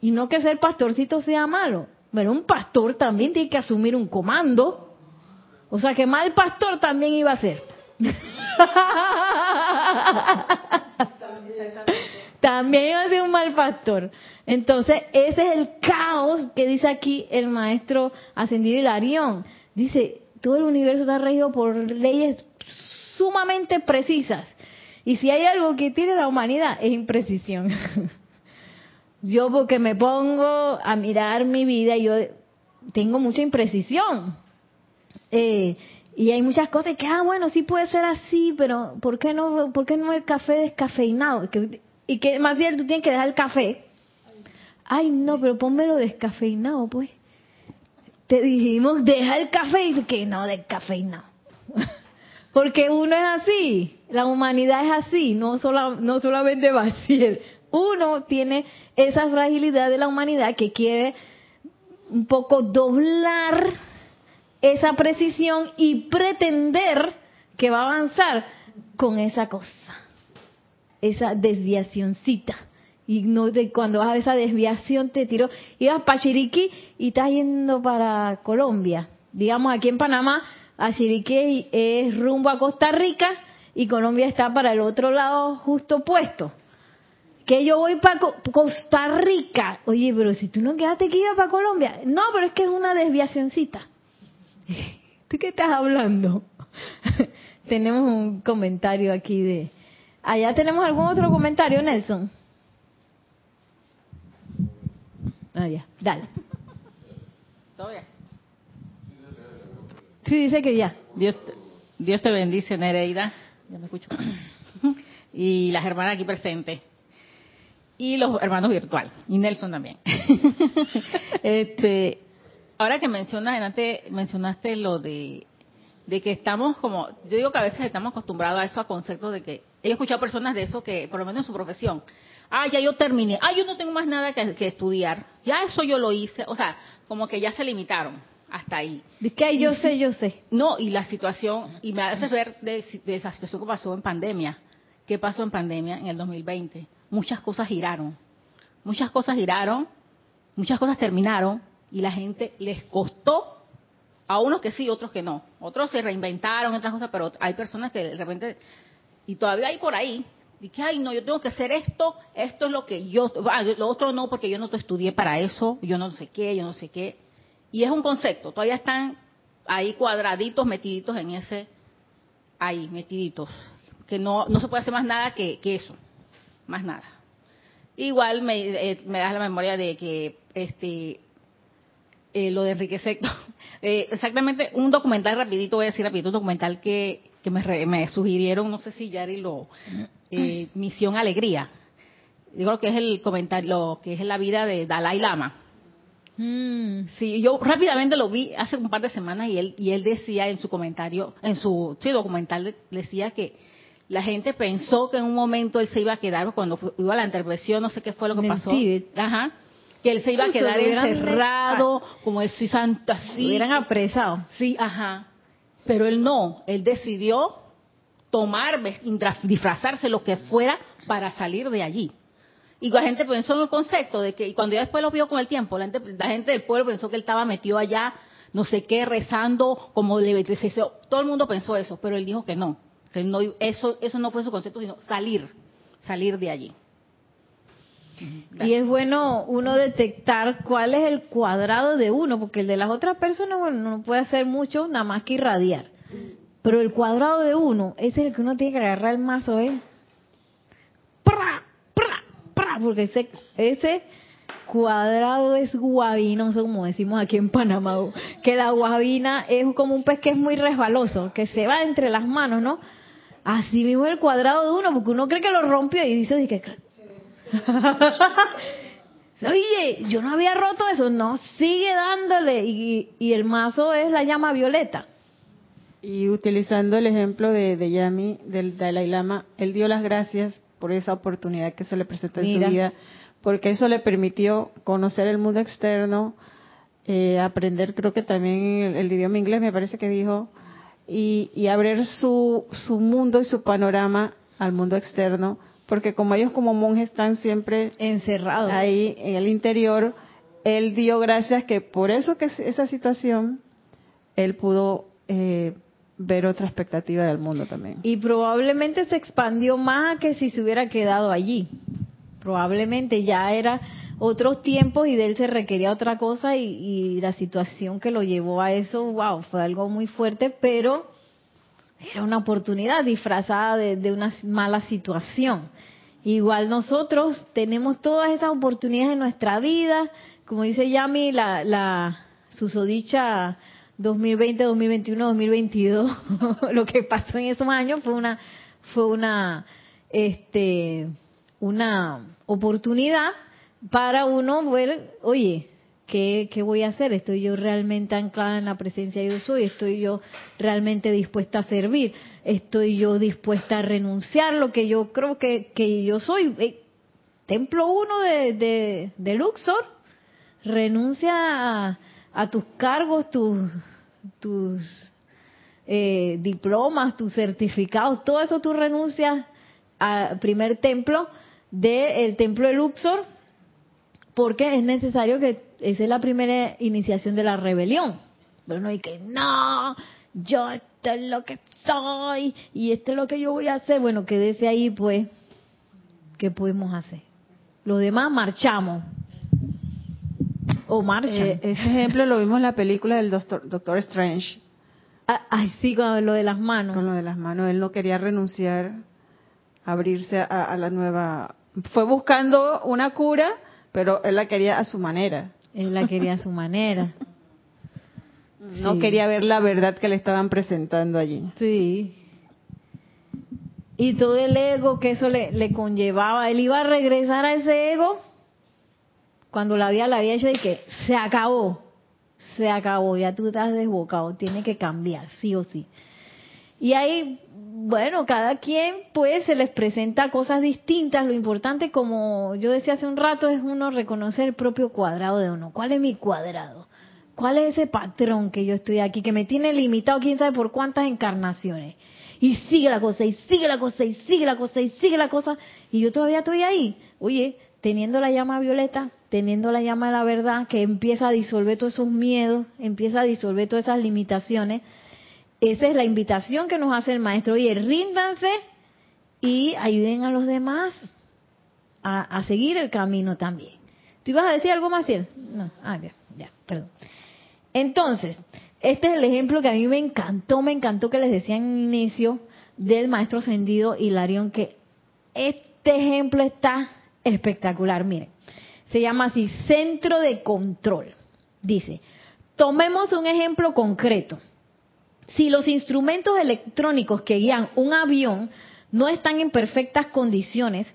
y no que ser pastorcito sea malo, pero un pastor también tiene que asumir un comando. O sea que mal pastor también iba a ser. también iba a ser un mal pastor. Entonces, ese es el caos que dice aquí el maestro ascendido Hilarión. Dice, todo el universo está regido por leyes sumamente precisas. Y si hay algo que tiene la humanidad, es imprecisión. yo porque me pongo a mirar mi vida, yo tengo mucha imprecisión. Eh, y hay muchas cosas que, ah, bueno, sí puede ser así, pero ¿por qué no, por qué no el café descafeinado? y que más bien tú tienes que dejar el café Ay, no, pero pónmelo descafeinado, pues. Te dijimos, deja el café y que no, descafeinado. Porque uno es así, la humanidad es así, no, sola, no solamente vacío. Uno tiene esa fragilidad de la humanidad que quiere un poco doblar esa precisión y pretender que va a avanzar con esa cosa, esa desviacióncita. Y no de cuando vas a esa desviación te tiró, ibas para Chiriquí y estás yendo para Colombia. Digamos, aquí en Panamá, a Chiriquí es rumbo a Costa Rica y Colombia está para el otro lado justo opuesto. Que yo voy para Costa Rica. Oye, pero si tú no quedaste aquí para Colombia. No, pero es que es una desviacióncita. ¿Tú qué estás hablando? tenemos un comentario aquí de... ¿Allá tenemos algún otro comentario, Nelson? Ah, ya, dale. ¿Todo bien? Sí, dice que ya. Dios, Dios te bendice, Nereida. Ya me escucho. Y las hermanas aquí presentes. Y los hermanos virtual. Y Nelson también. este, ahora que mencionas, antes mencionaste lo de, de que estamos como, yo digo que a veces estamos acostumbrados a eso, a conceptos de que, he escuchado personas de eso que, por lo menos en su profesión, ah, ya yo terminé, ah, yo no tengo más nada que, que estudiar, ya eso yo lo hice, o sea, como que ya se limitaron hasta ahí. ¿De qué? Yo sé, yo sé. No, y la situación, y me hace ver de, de, esa situación que pasó en pandemia. ¿Qué pasó en pandemia en el 2020? Muchas cosas giraron. Muchas cosas giraron, muchas cosas terminaron, y la gente les costó, a unos que sí, otros que no. Otros se reinventaron, otras cosas, pero hay personas que de repente, y todavía hay por ahí, y que, ay, no, yo tengo que hacer esto, esto es lo que yo, ah, lo otro no, porque yo no te estudié para eso, yo no sé qué, yo no sé qué. Y es un concepto, todavía están ahí cuadraditos, metiditos en ese, ahí, metiditos, que no, no se puede hacer más nada que, que eso, más nada. Igual me, eh, das la memoria de que este eh, lo de Enrique Secto, eh, exactamente un documental rapidito, voy a decir rapidito, un documental que, que me, re, me sugirieron, no sé si Yari lo, eh, Misión Alegría, digo que es el comentario, lo que es la vida de Dalai Lama. Mm. Sí, yo rápidamente lo vi hace un par de semanas y él y él decía en su comentario, en su sí, documental decía que la gente pensó que en un momento él se iba a quedar cuando fue, iba a la intervención, no sé qué fue lo que En pasó. Tíbet. Ajá. Que él se iba a quedar encerrado, como ese santo Lo así. hubieran apresado. Sí, ajá. Pero él no, él decidió tomar, disfrazarse lo que fuera para salir de allí. Y la gente pensó en el concepto de que, y cuando ya después lo vio con el tiempo, la gente, la gente del pueblo pensó que él estaba metido allá, no sé qué, rezando, como le todo el mundo pensó eso, pero él dijo que no, que no, eso, eso no fue su concepto, sino salir, salir de allí. Y es bueno uno detectar cuál es el cuadrado de uno, porque el de las otras personas, bueno, no puede hacer mucho, nada más que irradiar. Pero el cuadrado de uno, ese es el que uno tiene que agarrar el mazo, ¿eh? ¡Pra! ¡Pra! ¡Pra! Porque ese, ese cuadrado es guabinoso, como decimos aquí en Panamá, que la guabina es como un pez que es muy resbaloso, que se va entre las manos, ¿no? Así mismo el cuadrado de uno, porque uno cree que lo rompió y dice, que Oye, yo no había roto eso, no, sigue dándole. Y, y el mazo es la llama violeta. Y utilizando el ejemplo de, de Yami, del Dalai Lama, él dio las gracias por esa oportunidad que se le presentó en Mira. su vida, porque eso le permitió conocer el mundo externo, eh, aprender creo que también el, el idioma inglés, me parece que dijo, y, y abrir su, su mundo y su panorama al mundo externo, porque como ellos como monjes están siempre Encerrado. ahí en el interior, él dio gracias que por eso que esa situación, él pudo eh, ver otra expectativa del mundo también. Y probablemente se expandió más que si se hubiera quedado allí. Probablemente ya era otros tiempos y de él se requería otra cosa y, y la situación que lo llevó a eso, wow, fue algo muy fuerte, pero era una oportunidad disfrazada de, de una mala situación. Igual nosotros tenemos todas esas oportunidades en nuestra vida, como dice Yami, la, la susodicha 2020, 2021, 2022, lo que pasó en esos años fue una fue una este una oportunidad para uno ver, oye, ¿qué, ¿qué voy a hacer? ¿Estoy yo realmente anclada en la presencia de yo soy? ¿Estoy yo realmente dispuesta a servir? ¿Estoy yo dispuesta a renunciar lo que yo creo que, que yo soy? Eh, Templo 1 de, de, Luxor, renuncia a, a tus cargos, tus tus eh, diplomas, tus certificados, todo eso tú renuncias al primer templo del templo de Luxor, porque es necesario que esa es la primera iniciación de la rebelión. Pero no hay que, no, yo esto es lo que soy y esto es lo que yo voy a hacer. Bueno, quédese ahí, pues, ¿qué podemos hacer? Los demás marchamos. O marchan. Eh, ese ejemplo lo vimos en la película del Doctor, Doctor Strange. Ah, Ay, sí, con lo de las manos. Con lo de las manos. Él no quería renunciar, abrirse a, a la nueva. Fue buscando una cura, pero él la quería a su manera. Él la quería a su manera. No Sí. quería ver la verdad que le estaban presentando allí. Sí. Y todo el ego que eso le, le conllevaba. Él iba a regresar a ese ego cuando la vida le había hecho de que se acabó. Se acabó, ya tú estás desbocado, tiene que cambiar, sí o sí. Y ahí, bueno, cada quien pues se les presenta cosas distintas. Lo importante, como yo decía hace un rato, es uno reconocer el propio cuadrado de uno. ¿Cuál es mi cuadrado? ¿Cuál es ese patrón que yo estoy aquí, que me tiene limitado quién sabe por cuántas encarnaciones? Y sigue la cosa, y sigue la cosa, y sigue la cosa, y sigue la cosa, y yo todavía estoy ahí. Oye, teniendo la llama violeta, teniendo la llama de la verdad, que empieza a disolver todos esos miedos, empieza a disolver todas esas limitaciones. Esa es la invitación que nos hace el maestro. Oye, ríndanse y ayuden a los demás a, a seguir el camino también. ¿Tú ibas a decir algo más, Ciel? No, ah, ya, ya, perdón. Entonces, este es el ejemplo que a mí me encantó, me encantó que les decía en inicio del maestro ascendido Hilarión, que este ejemplo está espectacular. Miren, se llama así, centro de control. Dice, tomemos un ejemplo concreto. Si los instrumentos electrónicos que guían un avión no están en perfectas condiciones,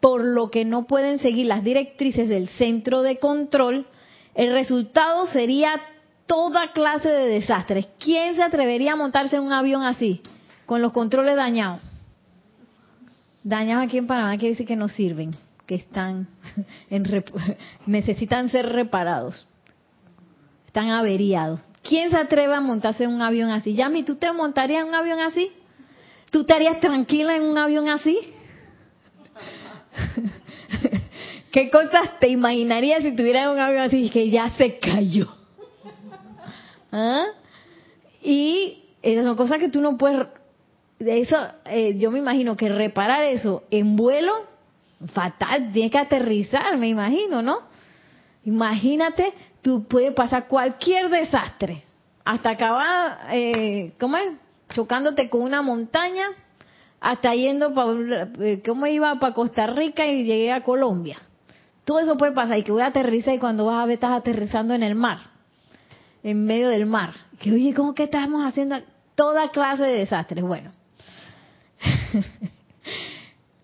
por lo que no pueden seguir las directrices del centro de control, el resultado sería toda clase de desastres. ¿Quién se atrevería a montarse en un avión así, con los controles dañados? Dañados aquí en Panamá quiere decir que no sirven, que están en necesitan ser reparados, están averiados. ¿Quién se atreve a montarse en un avión así? Yami, ¿tú te montarías en un avión así? ¿Tú estarías tranquila en un avión así? ¿Qué cosas te imaginarías si tuvieras un avión así que ya se cayó? ¿Ah? Y esas son cosas que tú no puedes... De eso, eh, yo me imagino que reparar eso en vuelo, fatal, tienes que aterrizar, me imagino, ¿no? Imagínate, tú puedes pasar cualquier desastre, hasta acabar, eh, ¿cómo es? Chocándote con una montaña, hasta yendo para, ¿cómo iba? Para Costa Rica y llegué a Colombia. Todo eso puede pasar y que voy a aterrizar y cuando vas a ver estás aterrizando en el mar, en medio del mar. Que oye, ¿cómo que estamos haciendo toda clase de desastres? Bueno,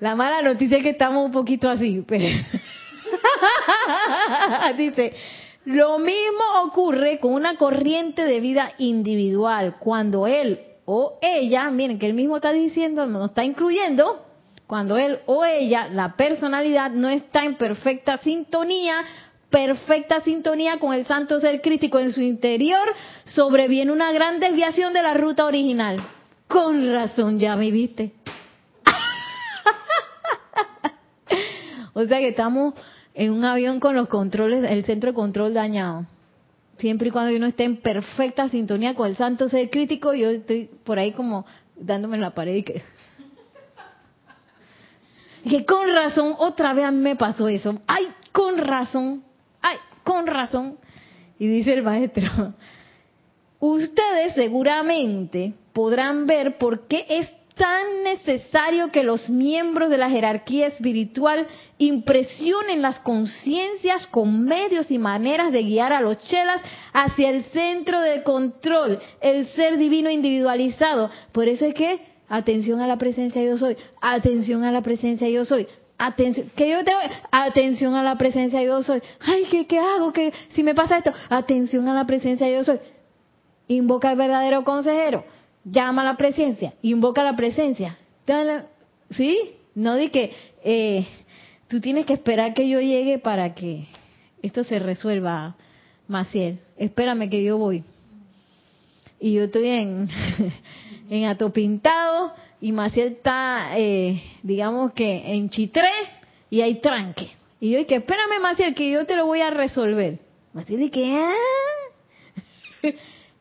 la mala noticia es que estamos un poquito así, pero dice, lo mismo ocurre con una corriente de vida individual, cuando él o ella, miren que él mismo está diciendo, no está incluyendo, cuando él o ella, la personalidad, no está en perfecta sintonía, perfecta sintonía con el santo ser crítico en su interior, sobreviene una gran desviación de la ruta original. Con razón, ya me viste. o sea que estamos en un avión con los controles, el centro de control dañado. Siempre y cuando uno esté en perfecta sintonía con el santo ser crítico, yo estoy por ahí como dándome en la pared y que... Que con razón, otra vez me pasó eso. Ay, con razón, ay, con razón. Y dice el maestro, ustedes seguramente podrán ver por qué es tan necesario que los miembros de la jerarquía espiritual impresionen las conciencias con medios y maneras de guiar a los chelas hacia el centro de control, el ser divino individualizado. Por eso es que, atención a la presencia yo soy, atención a la presencia yo soy, atención, que yo te atención a la presencia yo soy. Ay, ¿qué, qué hago? que si me pasa esto? Atención a la presencia yo soy. Invoca al verdadero consejero llama a la presencia, invoca la presencia. ¿Sí? No di que eh, tú tienes que esperar que yo llegue para que esto se resuelva, Maciel. Espérame que yo voy. y yo estoy en, en Atopintado y Maciel está, eh, digamos que en Chitré y hay tranque. Y yo dije, espérame Maciel, que yo te lo voy a resolver. Maciel dice, ¿ah?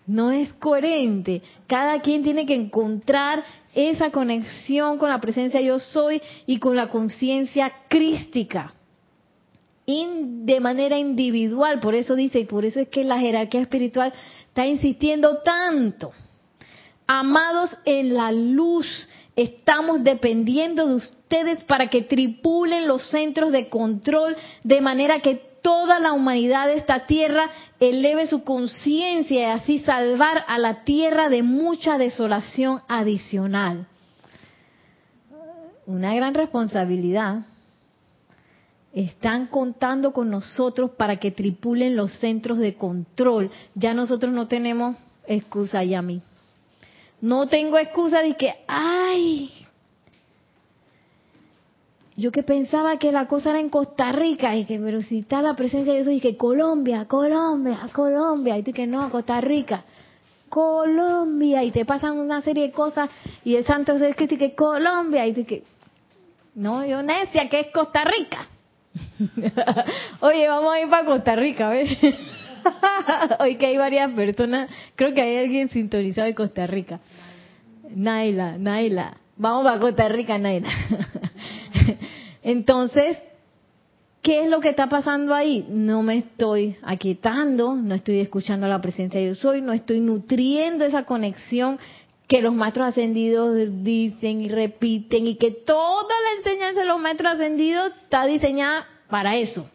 No es coherente. Cada quien tiene que encontrar esa conexión con la presencia yo soy y con la conciencia crística. de manera individual. Por eso dice, y por eso es que la jerarquía espiritual está insistiendo tanto. Amados en la luz, estamos dependiendo de ustedes para que tripulen los centros de control de manera que toda la humanidad de esta tierra eleve su conciencia y así salvar a la tierra de mucha desolación adicional. Una gran responsabilidad. Están contando con nosotros para que tripulen los centros de control. Ya nosotros no tenemos excusa, mí. No tengo excusa de que, ay, yo que pensaba que la cosa era en Costa Rica, y que, pero si está la presencia de eso, y que Colombia, Colombia, Colombia, y tú que no, Costa Rica, Colombia, y te pasan una serie de cosas, y el santo es que que Colombia, y tú que, no, yo necia, que es Costa Rica. Oye, vamos a ir para Costa Rica, ¿ves? Hoy que hay varias personas, creo que hay alguien sintonizado de Costa Rica. Naila, Naila, vamos para Costa Rica, Naila. Entonces, ¿qué es lo que está pasando ahí? No me estoy aquietando, no estoy escuchando la presencia de yo soy, no estoy nutriendo esa conexión que los maestros ascendidos dicen y repiten y que toda la enseñanza de los maestros ascendidos está diseñada para eso.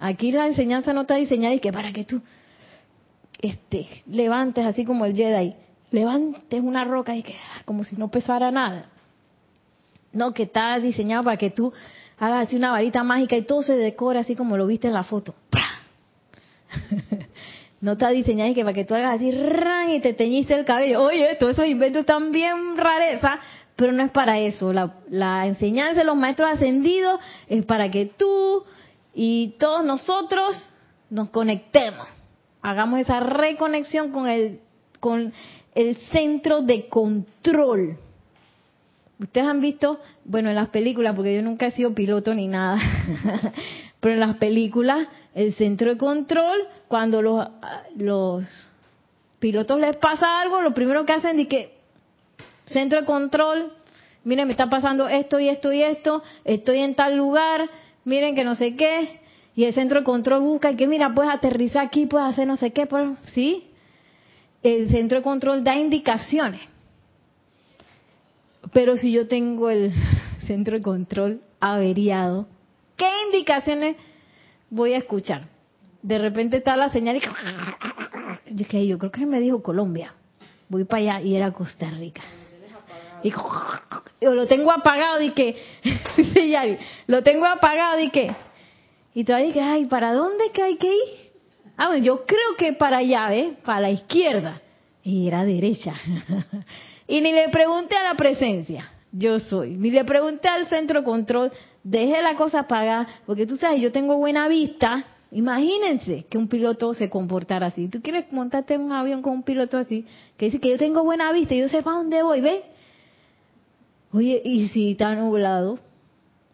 Aquí la enseñanza no está diseñada y que para que tú este, levantes así como el Jedi, levantes una roca y que ah, como si no pesara nada. No, que está diseñado para que tú hagas así una varita mágica y todo se decore así como lo viste en la foto. no está diseñado y que para que tú hagas así y te teñiste el cabello. Oye, todos esos inventos están bien rareza, pero no es para eso. La, la enseñanza de los maestros ascendidos es para que tú y todos nosotros nos conectemos. Hagamos esa reconexión con el, con el centro de control Ustedes han visto, bueno, en las películas, porque yo nunca he sido piloto ni nada, pero en las películas, el centro de control, cuando los, los pilotos les pasa algo, lo primero que hacen es que, centro de control, miren, me está pasando esto y esto y esto, estoy en tal lugar, miren que no sé qué, y el centro de control busca que, mira, puedes aterrizar aquí, puedes hacer no sé qué, ¿sí? El centro de control da indicaciones. Pero si yo tengo el centro de control averiado, ¿qué indicaciones voy a escuchar? De repente está la señal y yo, yo creo que me dijo Colombia. Voy para allá y era Costa Rica. Y lo tengo apagado y que lo tengo apagado y que y todavía dije, ay, ¿para dónde que hay que ir? Ah, bueno, yo creo que para allá, ¿eh? Para la izquierda. Y era derecha. Y ni le pregunté a la presencia, yo soy. Ni le pregunté al centro control, deje la cosa apagada, porque tú sabes, yo tengo buena vista. Imagínense que un piloto se comportara así. ¿Tú quieres montarte en un avión con un piloto así? Que dice que yo tengo buena vista y yo sé para dónde voy, ¿ves? Oye, ¿y si está nublado?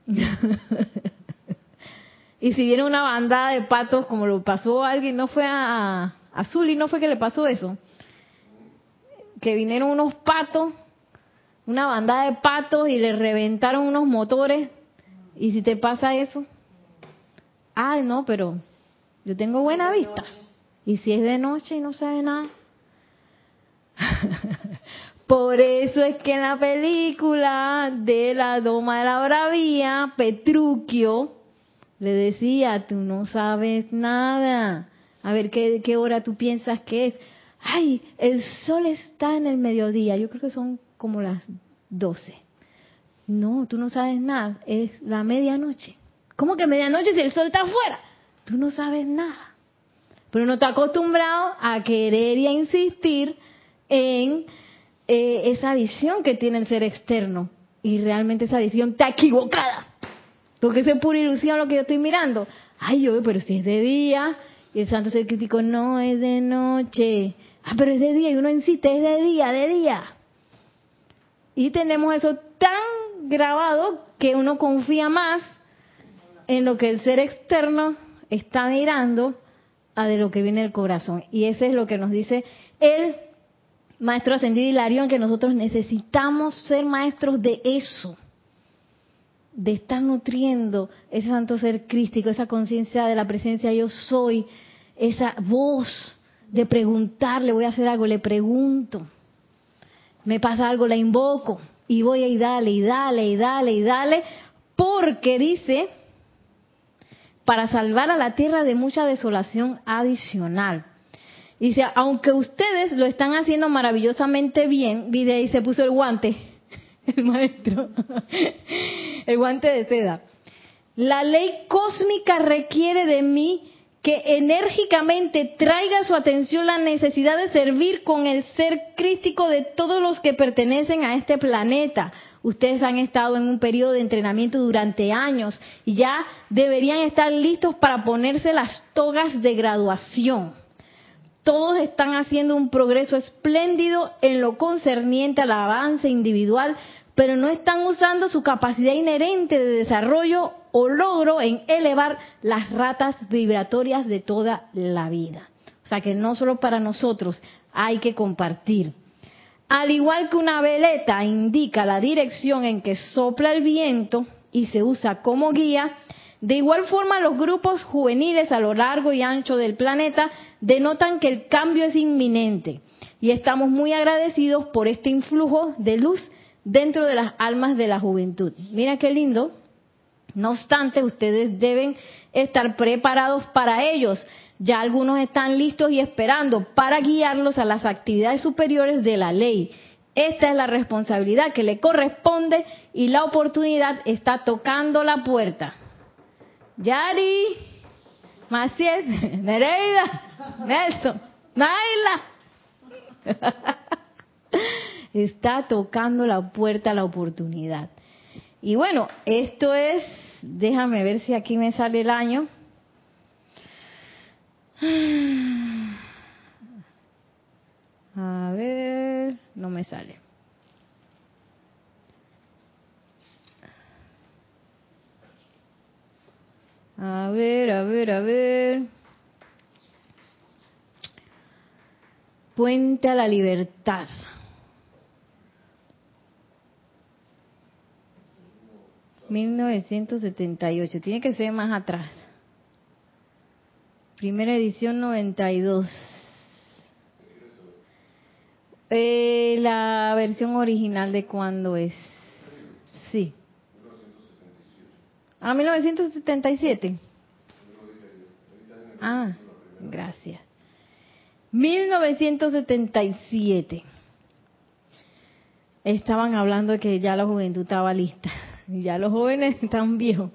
y si viene una bandada de patos, como lo pasó a alguien, no fue a, a y no fue que le pasó eso que vinieron unos patos, una bandada de patos y le reventaron unos motores. ¿Y si te pasa eso? Ay, no, pero yo tengo buena vista. ¿Y si es de noche y no sabe nada? Por eso es que en la película de la Doma de la Bravía, Petruchio le decía, tú no sabes nada. A ver, ¿qué, hora tú piensas que es? ay, el sol está en el mediodía, yo creo que son como las 12. No, tú no sabes nada, es la medianoche. ¿Cómo que medianoche si el sol está afuera? Tú no sabes nada. Pero no estás acostumbrado a querer y a insistir en eh, esa visión que tiene el ser externo. Y realmente esa visión está equivocada. Porque es pura ilusión lo que yo estoy mirando. Ay, yo, pero si es de día. Y el santo ser crítico, no es de noche Ah, pero es de día y uno insiste, es de día, de día. Y tenemos eso tan grabado que uno confía más en lo que el ser externo está mirando a de lo que viene del corazón. Y ese es lo que nos dice el maestro ascendido Hilarión, que nosotros necesitamos ser maestros de eso, de estar nutriendo ese santo ser crístico, esa conciencia de la presencia yo soy, esa voz de preguntarle, voy a hacer algo, le pregunto, me pasa algo, la invoco y voy a y dale y dale y dale y dale, porque dice, para salvar a la tierra de mucha desolación adicional. Dice, aunque ustedes lo están haciendo maravillosamente bien, dice, y se puso el guante, el maestro, el guante de seda. La ley cósmica requiere de mí que enérgicamente traiga su atención la necesidad de servir con el ser crístico de todos los que pertenecen a este planeta. Ustedes han estado en un periodo de entrenamiento durante años y ya deberían estar listos para ponerse las togas de graduación todos están haciendo un progreso espléndido en lo concerniente al avance individual, pero no están usando su capacidad inherente de desarrollo o logro en elevar las ratas vibratorias de toda la vida. O sea que no solo para nosotros hay que compartir. Al igual que una veleta indica la dirección en que sopla el viento y se usa como guía, de igual forma, los grupos juveniles a lo largo y ancho del planeta denotan que el cambio es inminente y estamos muy agradecidos por este influjo de luz dentro de las almas de la juventud. Mira qué lindo. No obstante, ustedes deben estar preparados para ellos. Ya algunos están listos y esperando para guiarlos a las actividades superiores de la ley. Esta es la responsabilidad que le corresponde y la oportunidad está tocando la puerta. Yari, Maciel, Nereida, Nelson, Naila. Está tocando la puerta a la oportunidad. Y bueno, esto es, déjame ver si aquí me sale el año. A ver, no me sale. A ver, a ver, a ver. Puente a la libertad. ...1978... Tiene que ser más atrás. Primera edición 92. Eh, la versión original de cuándo es. Sí. ¿A 1977? Ah, gracias. 1977. Estaban hablando de que ya la juventud estaba lista. Ya los jóvenes están viejos.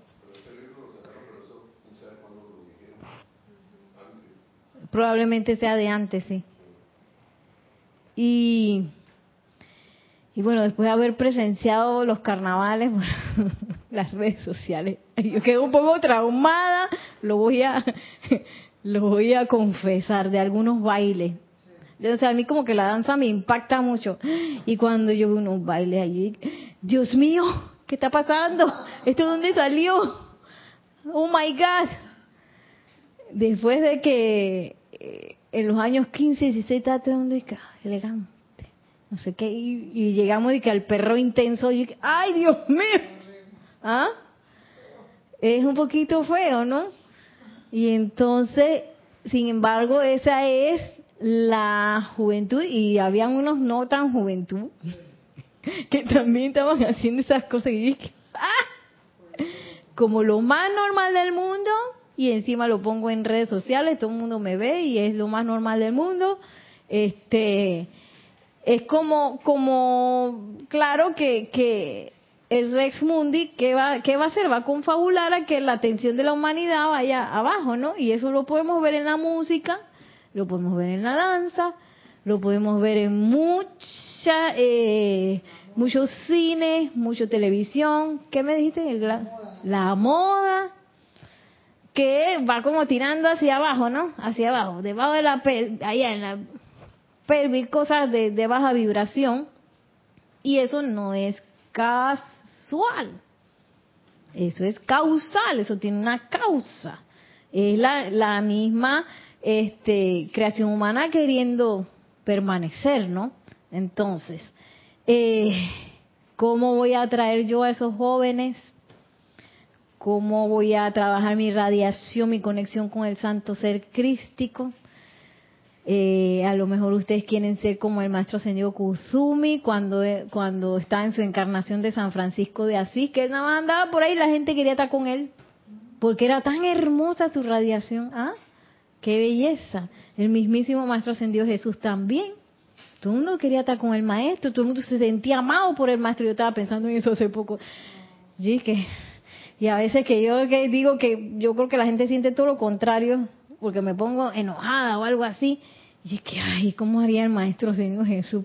Probablemente sea de antes, sí. Y, y bueno, después de haber presenciado los carnavales, las redes sociales. Yo quedé un poco traumada, lo voy a, lo voy a confesar, de algunos bailes. O sea, a mí como que la danza me impacta mucho. Y cuando yo veo unos bailes allí, Dios mío, ¿qué está pasando? ¿Esto dónde salió? Oh my God. Después de que eh, en los años 15, 16, está donde elegante, no sé qué, y, llegamos y que al perro intenso, y ¡ay Dios mío! ¿Ah? Es un poquito feo, ¿no? Y entonces, sin embargo, esa es la juventud y habían unos no tan juventud que también estaban haciendo esas cosas y dije, ¡ah! Como lo más normal del mundo y encima lo pongo en redes sociales, todo el mundo me ve y es lo más normal del mundo. Este es como como claro que que el Rex Mundi, ¿qué va, ¿qué va a hacer? Va a confabular a que la atención de la humanidad vaya abajo, ¿no? Y eso lo podemos ver en la música, lo podemos ver en la danza, lo podemos ver en mucha, eh, muchos cines, mucha televisión. ¿Qué me dijiste? La, la moda, que va como tirando hacia abajo, ¿no? Hacia abajo, debajo de la, allá en la, pelvis, cosas de, de baja vibración. Y eso no es casual. Eso es causal, eso tiene una causa. Es la, la misma este, creación humana queriendo permanecer, ¿no? Entonces, eh, ¿cómo voy a atraer yo a esos jóvenes? ¿Cómo voy a trabajar mi radiación, mi conexión con el santo ser crístico? Eh, a lo mejor ustedes quieren ser como el maestro ascendido Kuzumi cuando, cuando está en su encarnación de San Francisco de Asís, que él nada más andaba por ahí y la gente quería estar con él, porque era tan hermosa su radiación. ¿Ah? ¡Qué belleza! El mismísimo maestro ascendido Jesús también. Todo el mundo quería estar con el maestro, todo el mundo se sentía amado por el maestro. Yo estaba pensando en eso hace poco. Y, que, y a veces que yo que digo que yo creo que la gente siente todo lo contrario, porque me pongo enojada o algo así. Y es que, ay, ¿cómo haría el maestro Señor Jesús?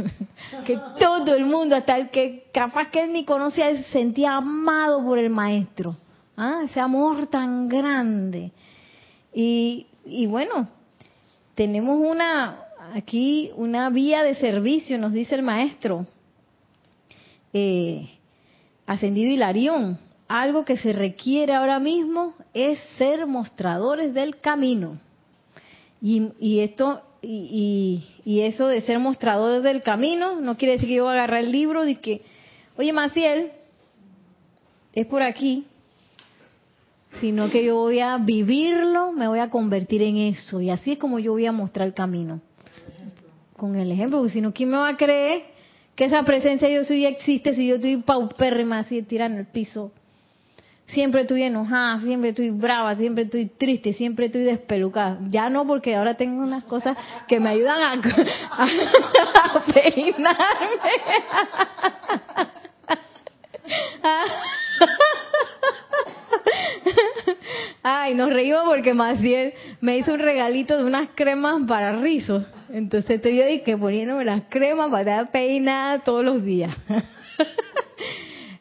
que todo el mundo, hasta el que capaz que él ni conocía, se sentía amado por el maestro. ¿Ah? Ese amor tan grande. Y, y bueno, tenemos una, aquí una vía de servicio, nos dice el maestro, eh, ascendido Hilarión. Algo que se requiere ahora mismo es ser mostradores del camino. Y, y esto y, y, eso de ser mostradores del camino no quiere decir que yo voy a agarrar el libro y que, oye Maciel, es por aquí, sino que yo voy a vivirlo, me voy a convertir en eso. Y así es como yo voy a mostrar el camino. Con el ejemplo, porque si no, ¿quién me va a creer que esa presencia yo soy existe si yo estoy paupérrima así tirada el piso? Siempre estoy enojada, siempre estoy brava, siempre estoy triste, siempre estoy despelucada. Ya no, porque ahora tengo unas cosas que me ayudan a, peinarme. Ay, nos reímos porque Maciel me hizo un regalito de unas cremas para rizos. Entonces estoy yo que poniéndome las cremas para peinar todos los días.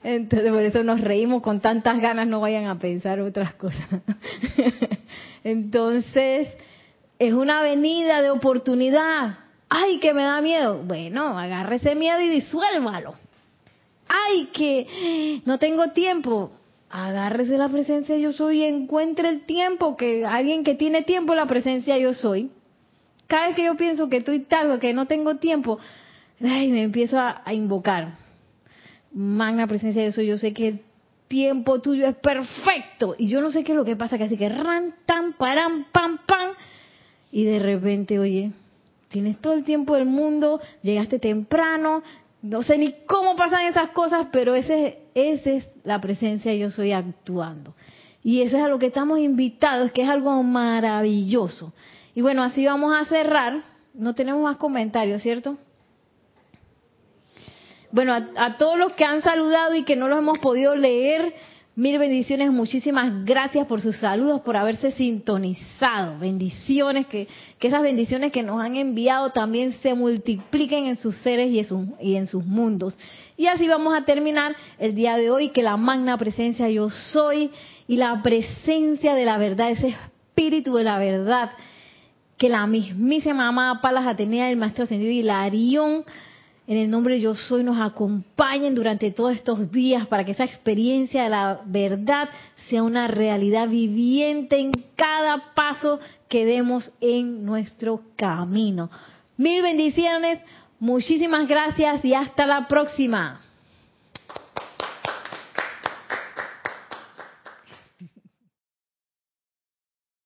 Entonces por eso nos reímos con tantas ganas, no vayan a pensar otras cosas. Entonces, es una avenida de oportunidad. Ay, que me da miedo. Bueno, agarre ese miedo y disuélvalo. Ay, que no tengo tiempo agárrese la presencia yo soy y encuentre el tiempo, que alguien que tiene tiempo la presencia yo soy. Cada vez que yo pienso que estoy tarde, que no tengo tiempo, ay, me empiezo a, invocar. Magna presencia yo soy, yo sé que el tiempo tuyo es perfecto. Y yo no sé qué es lo que pasa, que así que ran, tan, param, pam, pam. Y de repente, oye, tienes todo el tiempo del mundo, llegaste temprano, no sé ni cómo pasan esas cosas, pero ese, esa es la presencia yo soy actuando. Y eso es a lo que estamos invitados, que es algo maravilloso. Y bueno, así vamos a cerrar. No tenemos más comentarios, ¿cierto? Bueno, a, todos los que han saludado y que no los hemos podido leer, Mil bendiciones, muchísimas gracias por sus saludos, por haberse sintonizado. Bendiciones, que, que esas bendiciones que nos han enviado también se multipliquen en sus seres y en, sus, y en sus mundos. Y así vamos a terminar el día de hoy, que la magna presencia yo soy y la presencia de la verdad, ese espíritu de la verdad, que la mismísima amada Palas Atenea, el Maestro Ascendido Hilarión, en el nombre de yo soy nos acompañen durante todos estos días para que esa experiencia de la verdad sea una realidad viviente en cada paso que demos en nuestro camino. Mil bendiciones, muchísimas gracias y hasta la próxima.